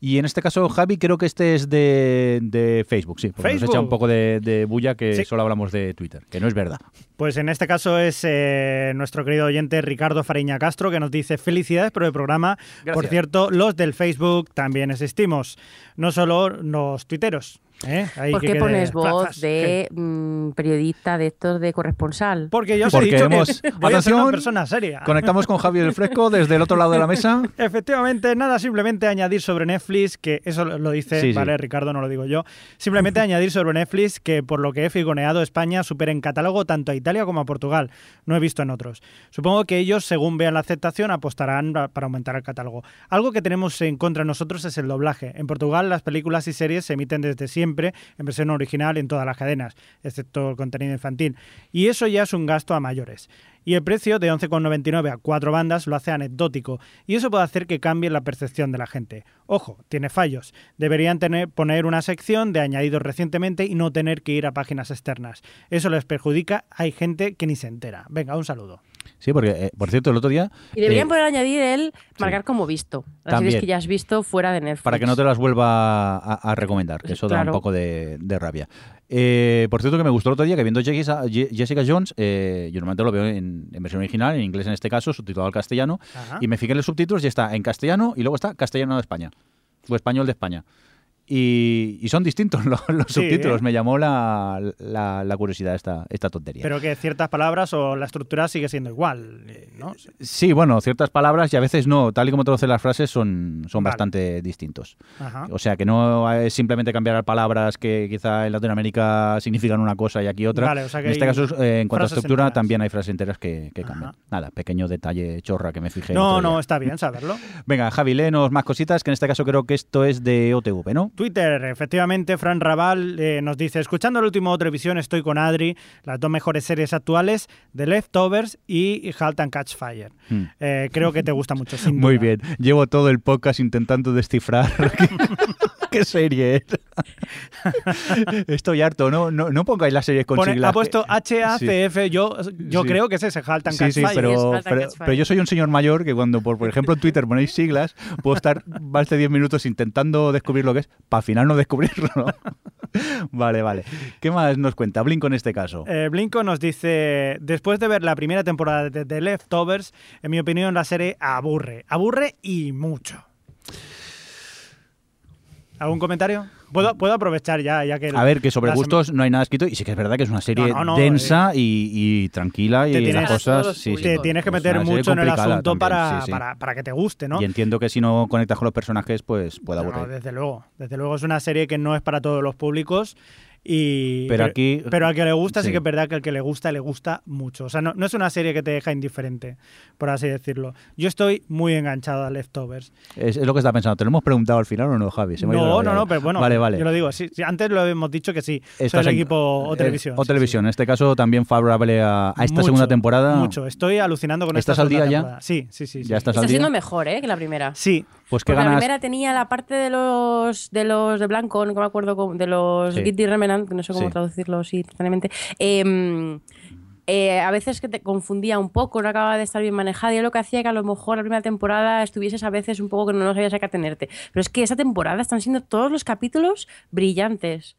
Y en este caso, Javi, creo que este es de, de Facebook, sí. Porque nos Facebook. echa un poco de, de bulla que Sí. solo hablamos de Twitter, que no es verdad. Pues en este caso es eh, nuestro querido oyente Ricardo Fariña Castro que nos dice felicidades por el programa. Por cierto, los del Facebook también existimos, no solo los tuiteros. ¿Eh? Ahí ¿Por que qué pones voz plazas. de mm, periodista de estos de corresponsal? Porque yo os he dicho hemos- que voy a ser una persona seria. Conectamos con Javier el Fresco desde el otro lado de la mesa. Efectivamente, nada, simplemente añadir sobre Netflix, que eso lo dice, Sí, sí. vale, Ricardo, no lo digo yo. Simplemente añadir sobre Netflix que por lo que he figoneado, España supera en catálogo tanto a Italia como a Portugal. No he visto en otros. Supongo que ellos, según vean la aceptación, apostarán para aumentar el catálogo. Algo que tenemos en contra nosotros es el doblaje. En Portugal, las películas y series se emiten desde siempre en versión original en todas las cadenas, excepto el contenido infantil. Y eso ya es un gasto a mayores. Y el precio de 11,99 a cuatro bandas lo hace anecdótico y eso puede hacer que cambie la percepción de la gente. Ojo, tiene fallos. Deberían tener, poner una sección de añadidos recientemente y no tener que ir a páginas externas. Eso les perjudica, hay gente que ni se entera. Venga, un saludo. Sí, porque, eh, por cierto, el otro día... Y deberían eh, poder añadir el marcar como visto. Las También. series que ya has visto fuera de Netflix. para que no te las vuelva a, a recomendar, que eso da un Claro. poco de, de rabia. Eh, por cierto, que me gustó el otro día que viendo Jessica, Je- Jessica Jones, eh, yo normalmente lo veo en, en versión original, en inglés en este caso, subtitulado al castellano, Ajá. y me fijé en los subtítulos y está en castellano y luego está castellano de España, o español de España. Y, y son distintos los, los Sí, subtítulos, ¿eh? me llamó la, la, la curiosidad esta, esta tontería. Pero que ciertas palabras o la estructura sigue siendo igual, eh, ¿no? Sí, bueno, ciertas palabras y a veces no, tal y como traducen las frases son, son Vale. bastante distintos. Ajá. O sea, que no es simplemente cambiar palabras que quizá en Latinoamérica significan una cosa y aquí otra. Vale, o sea que en este caso, eh, en cuanto a estructura, enteras. también hay frases enteras que, que cambian. Nada, pequeño detalle chorra que me fijé. No, no, está bien saberlo. Venga, Javi, léenos más cositas, que en este caso creo que esto es de OTV, ¿no? Twitter, efectivamente, Fran Raval eh, nos dice, escuchando el último Televisión estoy con Adri, las dos mejores series actuales, The Leftovers y Halt and Catch Fire. Hmm. Eh, creo que te gusta mucho, sin Muy bien. Llevo todo el podcast intentando descifrar qué, serie es. Estoy harto, ¿no? No, no pongáis las series con Pone- siglas. ha puesto HACF, yo, yo Sí. creo que es ese Halt and Sí, sí, pero, pero, yo soy un señor mayor que cuando, por, por ejemplo, en Twitter ponéis siglas, puedo estar más de 10 minutos intentando descubrir lo que es, para al final no descubrirlo. ¿no? vale, vale. ¿Qué más nos cuenta Blink en este caso? Eh, Blinko nos dice, después de ver la primera temporada de The Leftovers, en mi opinión la serie aburre, aburre y mucho. ¿Algún comentario? Puedo, puedo aprovechar ya, ya que... A ver, que sobre sema- gustos no hay nada escrito y sí que es verdad que es una serie No, no, no, densa y, y tranquila y las cosas... Sí, sí. te tienes que meter mucho en el asunto también, para, sí. Para, para que te guste, ¿no? Y entiendo que si no conectas con los personajes, pues puede No, aburrir. desde luego, desde luego es una serie que no es para todos los públicos y Pero aquí- pero al que le gusta sí. sí. que es verdad que al que le gusta le gusta mucho. O sea, no, no es una serie que te deja indiferente, por así decirlo. Yo estoy muy enganchado a Leftovers. Es, es lo que está pensando. ¿Te lo hemos preguntado al final o no, Javi? Se me No, no, no, pero bueno, Vale, vale. yo lo digo, sí, sí, antes lo hemos dicho que sí, soy el en- equipo o eh, televisión. O sí, televisión. En este caso también favorable a, a esta Mucho, segunda temporada. Mucho, estoy alucinando con ¿Estás esta al día segunda ya? temporada. Sí, sí, sí. sí. Ya estás Está al día. siendo mejor, ¿eh? Que la primera. Sí, Pues Porque la primera tenía la parte de los de los de blanco, no me acuerdo cómo, de los Sí. Guilty Remnant, que no sé cómo Sí. traducirlo así instantáneamente. Eh, eh, a veces que te confundía un poco, no acababa de estar bien manejada y lo que hacía que a lo mejor la primera temporada estuvieses a veces un poco que no sabías a qué atenerte. Pero es que esta temporada están siendo todos los capítulos brillantes.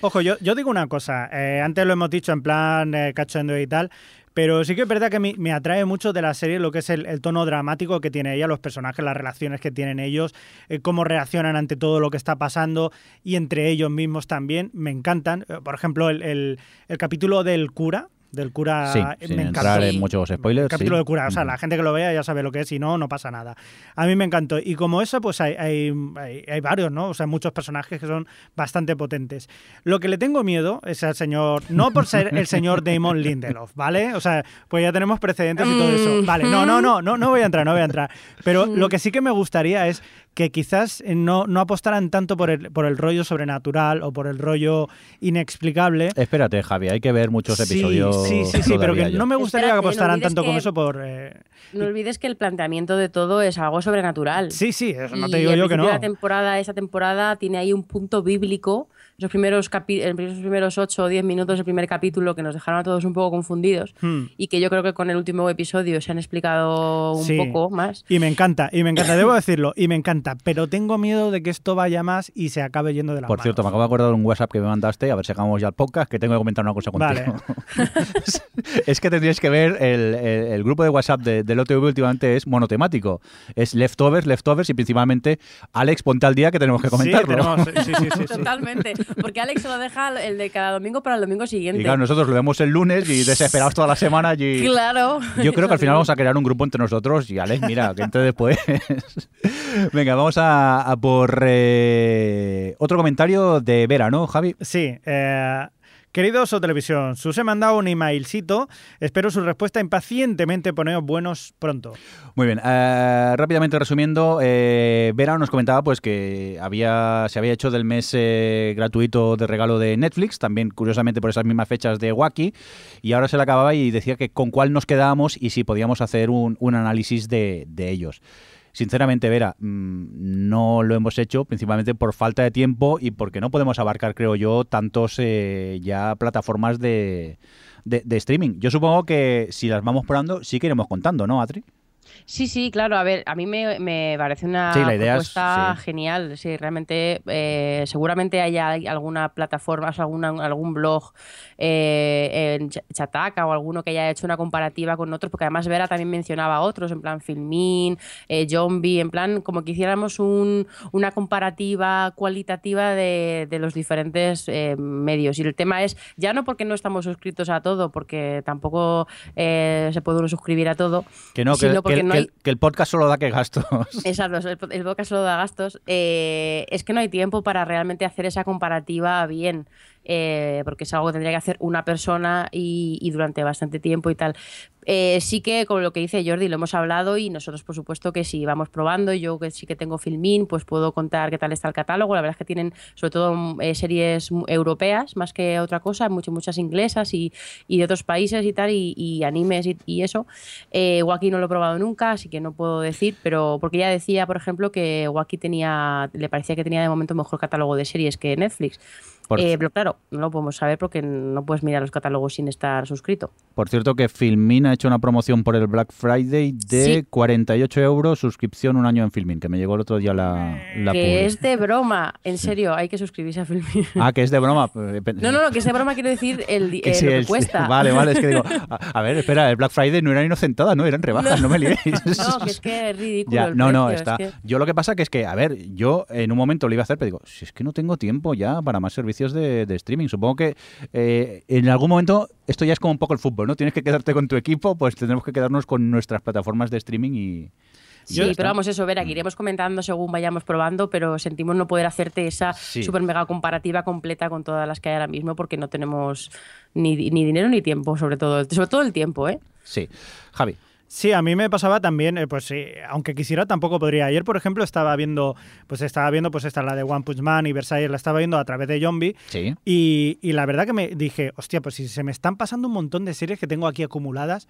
Ojo, yo, yo digo una cosa, eh, antes lo hemos dicho en plan eh, cachondeo y tal, pero sí que es verdad que me, me atrae mucho de la serie lo que es el, tono dramático que tiene ella, los personajes, las relaciones que tienen ellos, eh, cómo reaccionan ante todo lo que está pasando y entre ellos mismos también, me encantan. Eh, Por ejemplo, el- el capítulo del cura, del cura Sí, eh, sin me encantó. entrar en muchos spoilers. El capítulo sí. de cura, o sea, la gente que lo vea ya sabe lo que es y no, no pasa nada. A mí me encantó. Y como eso, pues hay, hay, hay- hay varios, ¿no? O sea, muchos personajes que son bastante potentes. Lo que le tengo miedo es al señor, no por ser el señor Damon Lindelof, ¿vale? O sea, pues ya tenemos precedentes y todo eso. Vale, no, no, no, no, no voy a entrar, no voy a entrar. Pero lo que sí que me gustaría es que quizás eh, no, no apostaran tanto por el, por el rollo sobrenatural o por el rollo inexplicable. Espérate, Javi, hay que ver muchos Sí, episodios. Sí, sí, sí, pero que yo. no me gustaría Espérate, que no apostaran tanto con que- eso por... eh, No olvides que el planteamiento de todo es algo sobrenatural. Sí, sí, eso no te digo yo que no. La temporada, esa temporada tiene ahí un punto bíblico. Esos primeros, capi- esos primeros 8 o 10 minutos del primer capítulo que nos dejaron a todos un poco confundidos Hmm. y que yo creo que con el último episodio se han explicado un Sí. poco más. Y me encanta, y me encanta, debo decirlo, y me encanta, pero tengo miedo de que esto vaya más y se acabe yendo de la Por cierto, me acabo de acordar de un WhatsApp que me mandaste, a ver si acabamos ya el podcast, que tengo que comentar una cosa contigo. es que tendríais que ver el, el- el grupo de WhatsApp de, del OTV últimamente es monotemático. Es leftovers, leftovers y principalmente Alex, ponte al día que tenemos que comentarlo. Sí, tenemos- sí, sí, sí, sí. Totalmente. Porque Alex se lo deja el de cada domingo para el domingo siguiente. Y claro, nosotros lo vemos el lunes y desesperados toda la semana. Y... Claro. Yo creo que al final vamos a crear un grupo entre nosotros y Alex, mira, que entre después. Venga, vamos a, a por eh, otro comentario de Vera, ¿no, Javi? Sí, eh, Queridos o televisión, sus he mandado un emailcito. Espero su respuesta impacientemente. Poneos buenos pronto. Muy bien. eh, rápidamente resumiendo, eh, Vera nos comentaba pues que había se había hecho del mes eh, gratuito de regalo de Netflix, también curiosamente por esas mismas fechas de Wacky, y ahora se la acababa y decía que con cuál nos quedábamos y si podíamos hacer un, análisis de ellos. Sinceramente, Vera, mm, no lo hemos hecho principalmente por falta de tiempo y porque no podemos abarcar, creo yo, tantos eh, ya plataformas de, de- de streaming. Yo supongo que si las vamos probando, sí que iremos contando, ¿no, Atri? Sí, sí, claro. A ver, a mí me, me parece una Sí, es- propuesta sí. genial. Sí, realmente, eh, seguramente haya alguna plataforma, o sea, alguna, algún blog eh, en Ch- Chataka o alguno que haya hecho una comparativa con otros, porque además Vera también mencionaba otros, en plan Filmin, eh, Zombie, en plan como que hiciéramos un- una comparativa cualitativa de, de los diferentes eh, medios. Y el tema es, ya no porque no estamos suscritos a todo, porque tampoco eh, se puede uno suscribir a todo, Que no, que, sino que porque el- no que hay- el, que el podcast solo da que gastos. Exacto, el, el podcast solo da gastos. Es que no hay tiempo para realmente hacer esa comparativa bien, eh, porque es algo que tendría que hacer una persona y, y durante bastante tiempo y tal. Eh, sí que con lo que dice Jordi lo hemos hablado y nosotros por supuesto que si vamos probando, yo que sí que tengo Filmin, pues puedo contar qué tal está el catálogo. La verdad es que tienen sobre todo mm, eh, series europeas más que otra cosa, muchas, muchas inglesas y, y de otros países y tal, y, y animes y, y eso. Eh, Wacky no lo he probado nunca, así que no puedo decir, pero porque ella decía, por ejemplo, que Wacky tenía, le parecía que tenía de momento mejor catálogo de series que Netflix. Eh, pero claro, no lo podemos saber porque no puedes mirar los catálogos sin estar suscrito. Por cierto que Filmin ha hecho una promoción por el Black Friday de Sí. 48 euros, suscripción un año en Filmin, que me llegó el otro día la, la que es de broma, en serio, hay que suscribirse a Filmin. Ah, que es de broma. Eh, No, no, no, que es de broma quiero decir el, Que eh, sí, lo que cuesta. Vale, vale, es que digo, a, a ver, espera, el Black Friday no era inocentada, no, eran rebajas, no, me liéis. No, que es que es ridículo. Ya, el no, no, está. es que- Yo lo que pasa que es que, a ver, yo en un momento lo iba a hacer, pero digo, si es que no tengo tiempo ya para más servicios de, de streaming. Supongo que eh, en algún momento esto ya es como un poco el fútbol, ¿no? Tienes que quedarte con tu equipo, pues tendremos que quedarnos con nuestras plataformas de streaming y... Sí, está. pero vamos, eso, Vera, que iremos comentando según vayamos probando, pero sentimos no poder hacerte esa Sí. super mega comparativa completa con todas las que hay ahora mismo porque no tenemos ni, ni dinero ni tiempo, sobre todo. Sobre todo el tiempo, ¿eh? Sí. Javi. Sí, a mí me pasaba también, eh, pues sí, aunque quisiera tampoco podría. Ayer, por ejemplo, estaba viendo, pues estaba viendo, pues esta la de One Punch Man y Versailles, la estaba viendo a través de Zombie. Sí. Y, y la verdad que me dije, hostia, pues si se me están pasando un montón de series que tengo aquí acumuladas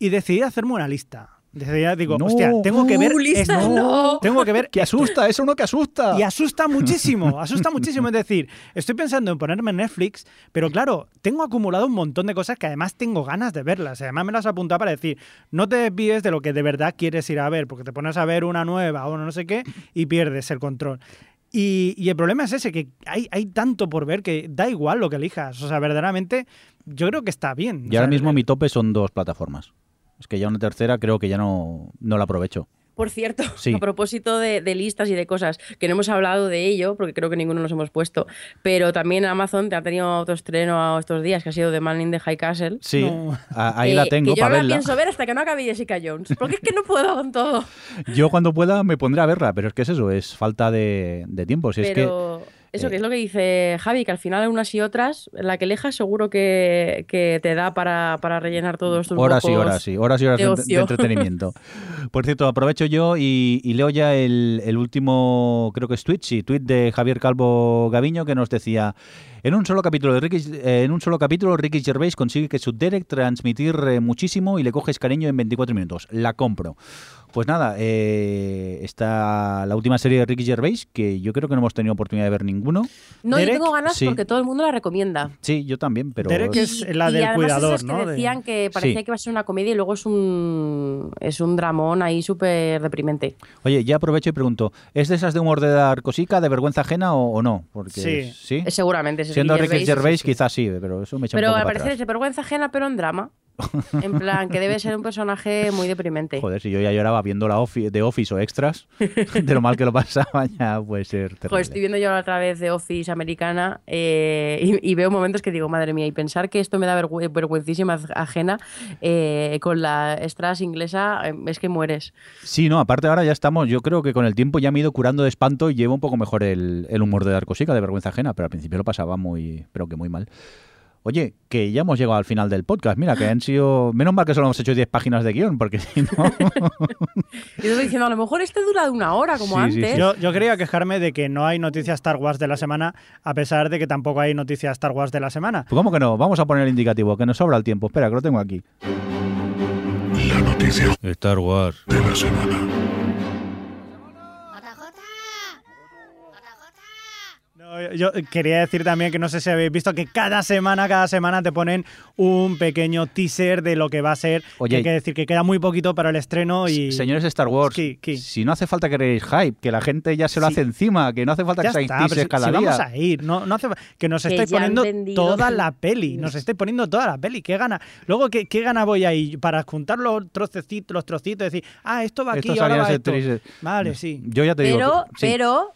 y decidí hacerme una lista. Decidí, digo, No. hostia, tengo que ver Uh, lista, esto. no. Tengo que ver Que asusta, es uno que asusta. y asusta muchísimo, asusta muchísimo. Es decir, estoy pensando en ponerme Netflix, pero claro, tengo acumulado un montón de cosas que además tengo ganas de verlas. Además me las apuntado para decir, no te desvíes de lo que de verdad quieres ir a ver, porque te pones a ver una nueva o no sé qué y pierdes el control. Y, y el problema es ese, que hay, hay tanto por ver que da igual lo que elijas. O sea, verdaderamente, yo creo que está bien. O Y ahora mismo mi tope son dos plataformas. Es que ya una tercera creo que ya no, no la aprovecho. Por cierto, Sí. a propósito de, de listas y de cosas, que no hemos hablado de ello, porque creo que ninguno nos hemos puesto, pero también Amazon te ha tenido otro estreno estos días, que ha sido The Man in the High Castle. Sí, No. ahí eh, la tengo que yo para no la verla. pienso ver hasta que no acabe Jessica Jones, porque es que no puedo con todo. Yo cuando pueda me pondré a verla, pero es que es eso, es falta de, de tiempo. Si es que pero eso que es lo que dice Javi, que al final unas y otras, la que elijas seguro que, que te da para, para rellenar todos tus horas y horas, sí, horas y horas de de, de ocio. entretenimiento. Por cierto, aprovecho yo y, y leo ya el, el último, creo que es tweet, sí, tweet de Javier Calvo Gaviño que nos decía en un solo capítulo de Ricky, eh, en un solo capítulo Ricky Gervais consigue que su Derek transmitir eh, muchísimo y le coges cariño en 24 minutos. La compro. Pues nada, eh, está la última serie de Ricky Gervais que yo creo que no hemos tenido oportunidad de ver ninguno. No, yo tengo ganas sí. porque todo el mundo la recomienda. Sí, yo también, pero Derek es la y del además cuidador, esas que ¿no? De- decían que parecía Sí. que iba a ser una comedia y luego es un es un dramón ahí súper deprimente. Oye, ya aprovecho y pregunto, ¿es de esas de humor de dar cosica, de vergüenza ajena o, o no? Porque Sí. ¿sí? Seguramente. Siendo Ricky Gervais, sí, sí. quizás sí, pero eso me echa Pero un poco al parecer es de vergüenza ajena, pero en drama. En plan, que debe ser un personaje muy deprimente. Joder, si yo ya lloraba viendo la Office, de Office o extras, de lo mal que lo pasaba, ya puede ser terrible. Joder, estoy viendo yo otra vez de Office americana eh, y, y veo momentos que digo, madre mía, y pensar que esto me da vergü- vergüencísima ajena eh, con la Strass inglesa, eh, es que mueres. Sí, no, aparte ahora ya estamos, yo creo que con el tiempo ya me he ido curando de espanto y llevo un poco mejor el, el humor de dar cosica, de vergüenza ajena, pero al principio lo pasaba muy, pero que muy mal. Oye, que ya hemos llegado al final del podcast. Mira, que han sido. Menos mal que solo hemos hecho 10 páginas de guion, porque si no. Y yo estoy diciendo, a lo mejor este dura de una hora, como Sí, sí, antes. sí. Yo, yo quería quejarme de que no hay noticias Star Wars de la semana, a pesar de que tampoco hay noticias Star Wars de la semana. Pues, ¿Cómo que no? Vamos a poner el indicativo, que nos sobra el tiempo. Espera, que lo tengo aquí. La noticia Star Wars. de la semana. No, yo quería decir también que no sé si habéis visto que cada semana, cada semana te ponen un pequeño teaser de lo que va a ser. Oye, que hay que decir que queda muy poquito para el estreno y. Señores Star Wars, si no hace falta que creéis hype, que la gente ya se lo Sí. hace encima, que no hace falta Ya que seáis está, teasers si, cada si día. vamos a ir, no, no hace que nos estáis poniendo toda la peli, nos estáis poniendo toda la peli, qué gana. Luego, ¿qué, qué gana voy ahí para juntar los trocecitos, los trocitos, decir, ah, esto va aquí, Esto ahora va esto. Vale, sí. Yo ya te digo. pero, que- sí. pero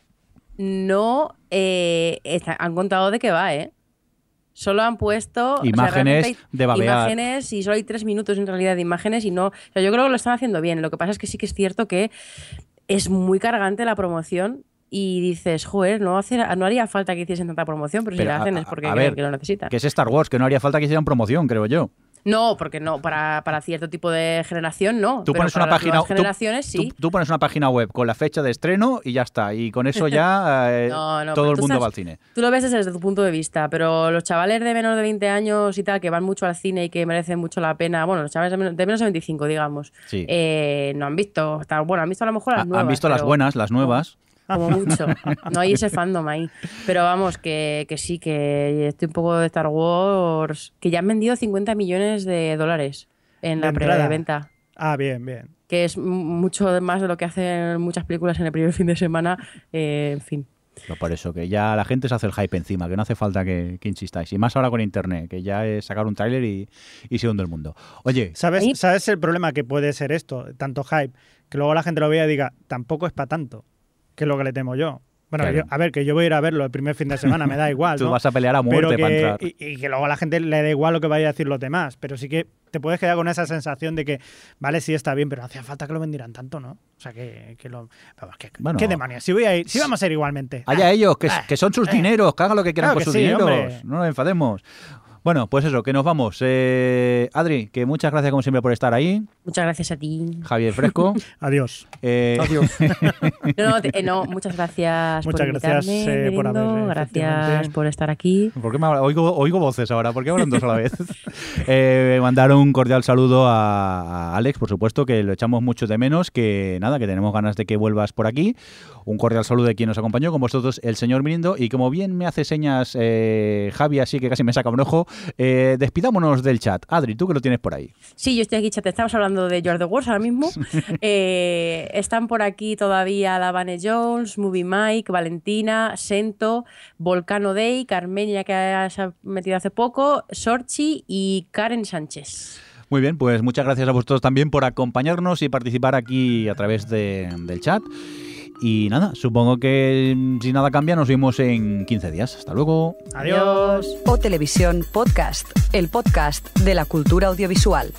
no eh, está- han contado de qué va, ¿eh? Solo han puesto o sea, Imágenes de babear. Imágenes y solo hay tres minutos en realidad de imágenes y no. O sea, yo creo que lo están haciendo bien. Lo que pasa es que sí que es cierto que es muy cargante la promoción y dices, joder, no, hace, no haría falta que hiciesen tanta promoción, pero, Pero, si la hacen a- es porque a ver, que lo necesitan. Que es Star Wars, que no haría falta que hicieran promoción, creo yo. No, porque no, para, para cierto tipo de generación no. Tú pero pones para una las página generaciones tú, sí. tú pones una página web con la fecha de estreno y ya está. Y con eso ya eh, No, no, todo el mundo va al cine. Tú lo ves desde tu punto de vista, pero los chavales de menos de 20 años y tal, que van mucho al cine y que merecen mucho la pena, bueno, los chavales de menos de, menos de 25, digamos, Sí. eh, no han visto, bueno, han visto a lo mejor las Ha- nuevas. Han visto las buenas, las nuevas. Como mucho. No hay ese fandom ahí. Pero vamos, que, que sí, que estoy un poco de Star Wars, que ya han vendido 50 millones de dólares en la preventa. Ah, bien, bien. Que es mucho más de lo que hacen muchas películas en el primer fin de semana. eh, en fin. No, por eso, que ya la gente se hace el hype encima, que no hace falta que, que insistáis. Y más ahora con internet, que ya es sacar un tráiler y, y se hunde el mundo. Oye, ¿Sabes, ¿Sabes el problema que puede ser esto? Tanto hype, que luego la gente lo vea y diga, tampoco es para tanto, que es lo que le temo yo. Bueno, Claro. yo- a ver, que yo voy a ir a verlo el primer fin de semana, me da igual. tú ¿no? vas a pelear a muerte Pero para entrar. y, y que luego a la gente le da igual lo que vaya a decir los demás. Pero sí que te puedes quedar con esa sensación de que, vale, sí está bien, pero no hacía falta que lo vendieran tanto, ¿no? O sea, que, que lo. Vamos, que, Bueno. ¿Qué demonios? Si, voy a ir, si vamos a ir igualmente. Allá Ah, ellos, que, ah, que son sus eh. dineros, que hagan lo que quieran Claro con sus sí, dineros. hombre. No nos enfademos. Bueno, pues eso, que nos vamos. Eh, Adri, que muchas gracias como siempre por estar ahí. Muchas gracias a ti. Javier Fresco. Adiós. Eh, No, no, te- eh, no, muchas gracias Muchas por gracias, invitarme, eh, por haber, Gracias efectivamente. por estar aquí. ¿Por qué me oigo, oigo voces ahora? ¿Por qué hablan dos a la vez? Eh, mandar un cordial saludo a, a Alex, por supuesto, que lo echamos mucho de menos, que nada, que tenemos ganas de que vuelvas por aquí. Un cordial saludo de quien nos acompañó, con vosotros el señor Mirindo. Y como bien me hace señas eh, Javi, así que casi me saca un ojo, eh, despidámonos del chat. Adri, tú que lo tienes por ahí. Sí, yo estoy aquí, chat. Estamos hablando de George the Wars ahora mismo. Eh, están por aquí todavía Davane Jones, Movie Mike, Valentina, Sento, Volcano Day, Carmenia, que se ha metido hace poco, Sorchi y Karen Sánchez. Muy bien, pues muchas gracias a vosotros también por acompañarnos y participar aquí a través de- del chat. Y nada, supongo que mm, si nada cambia nos vemos en 15 días. Hasta luego. Adiós. O Televisión Podcast, el podcast de la cultura audiovisual.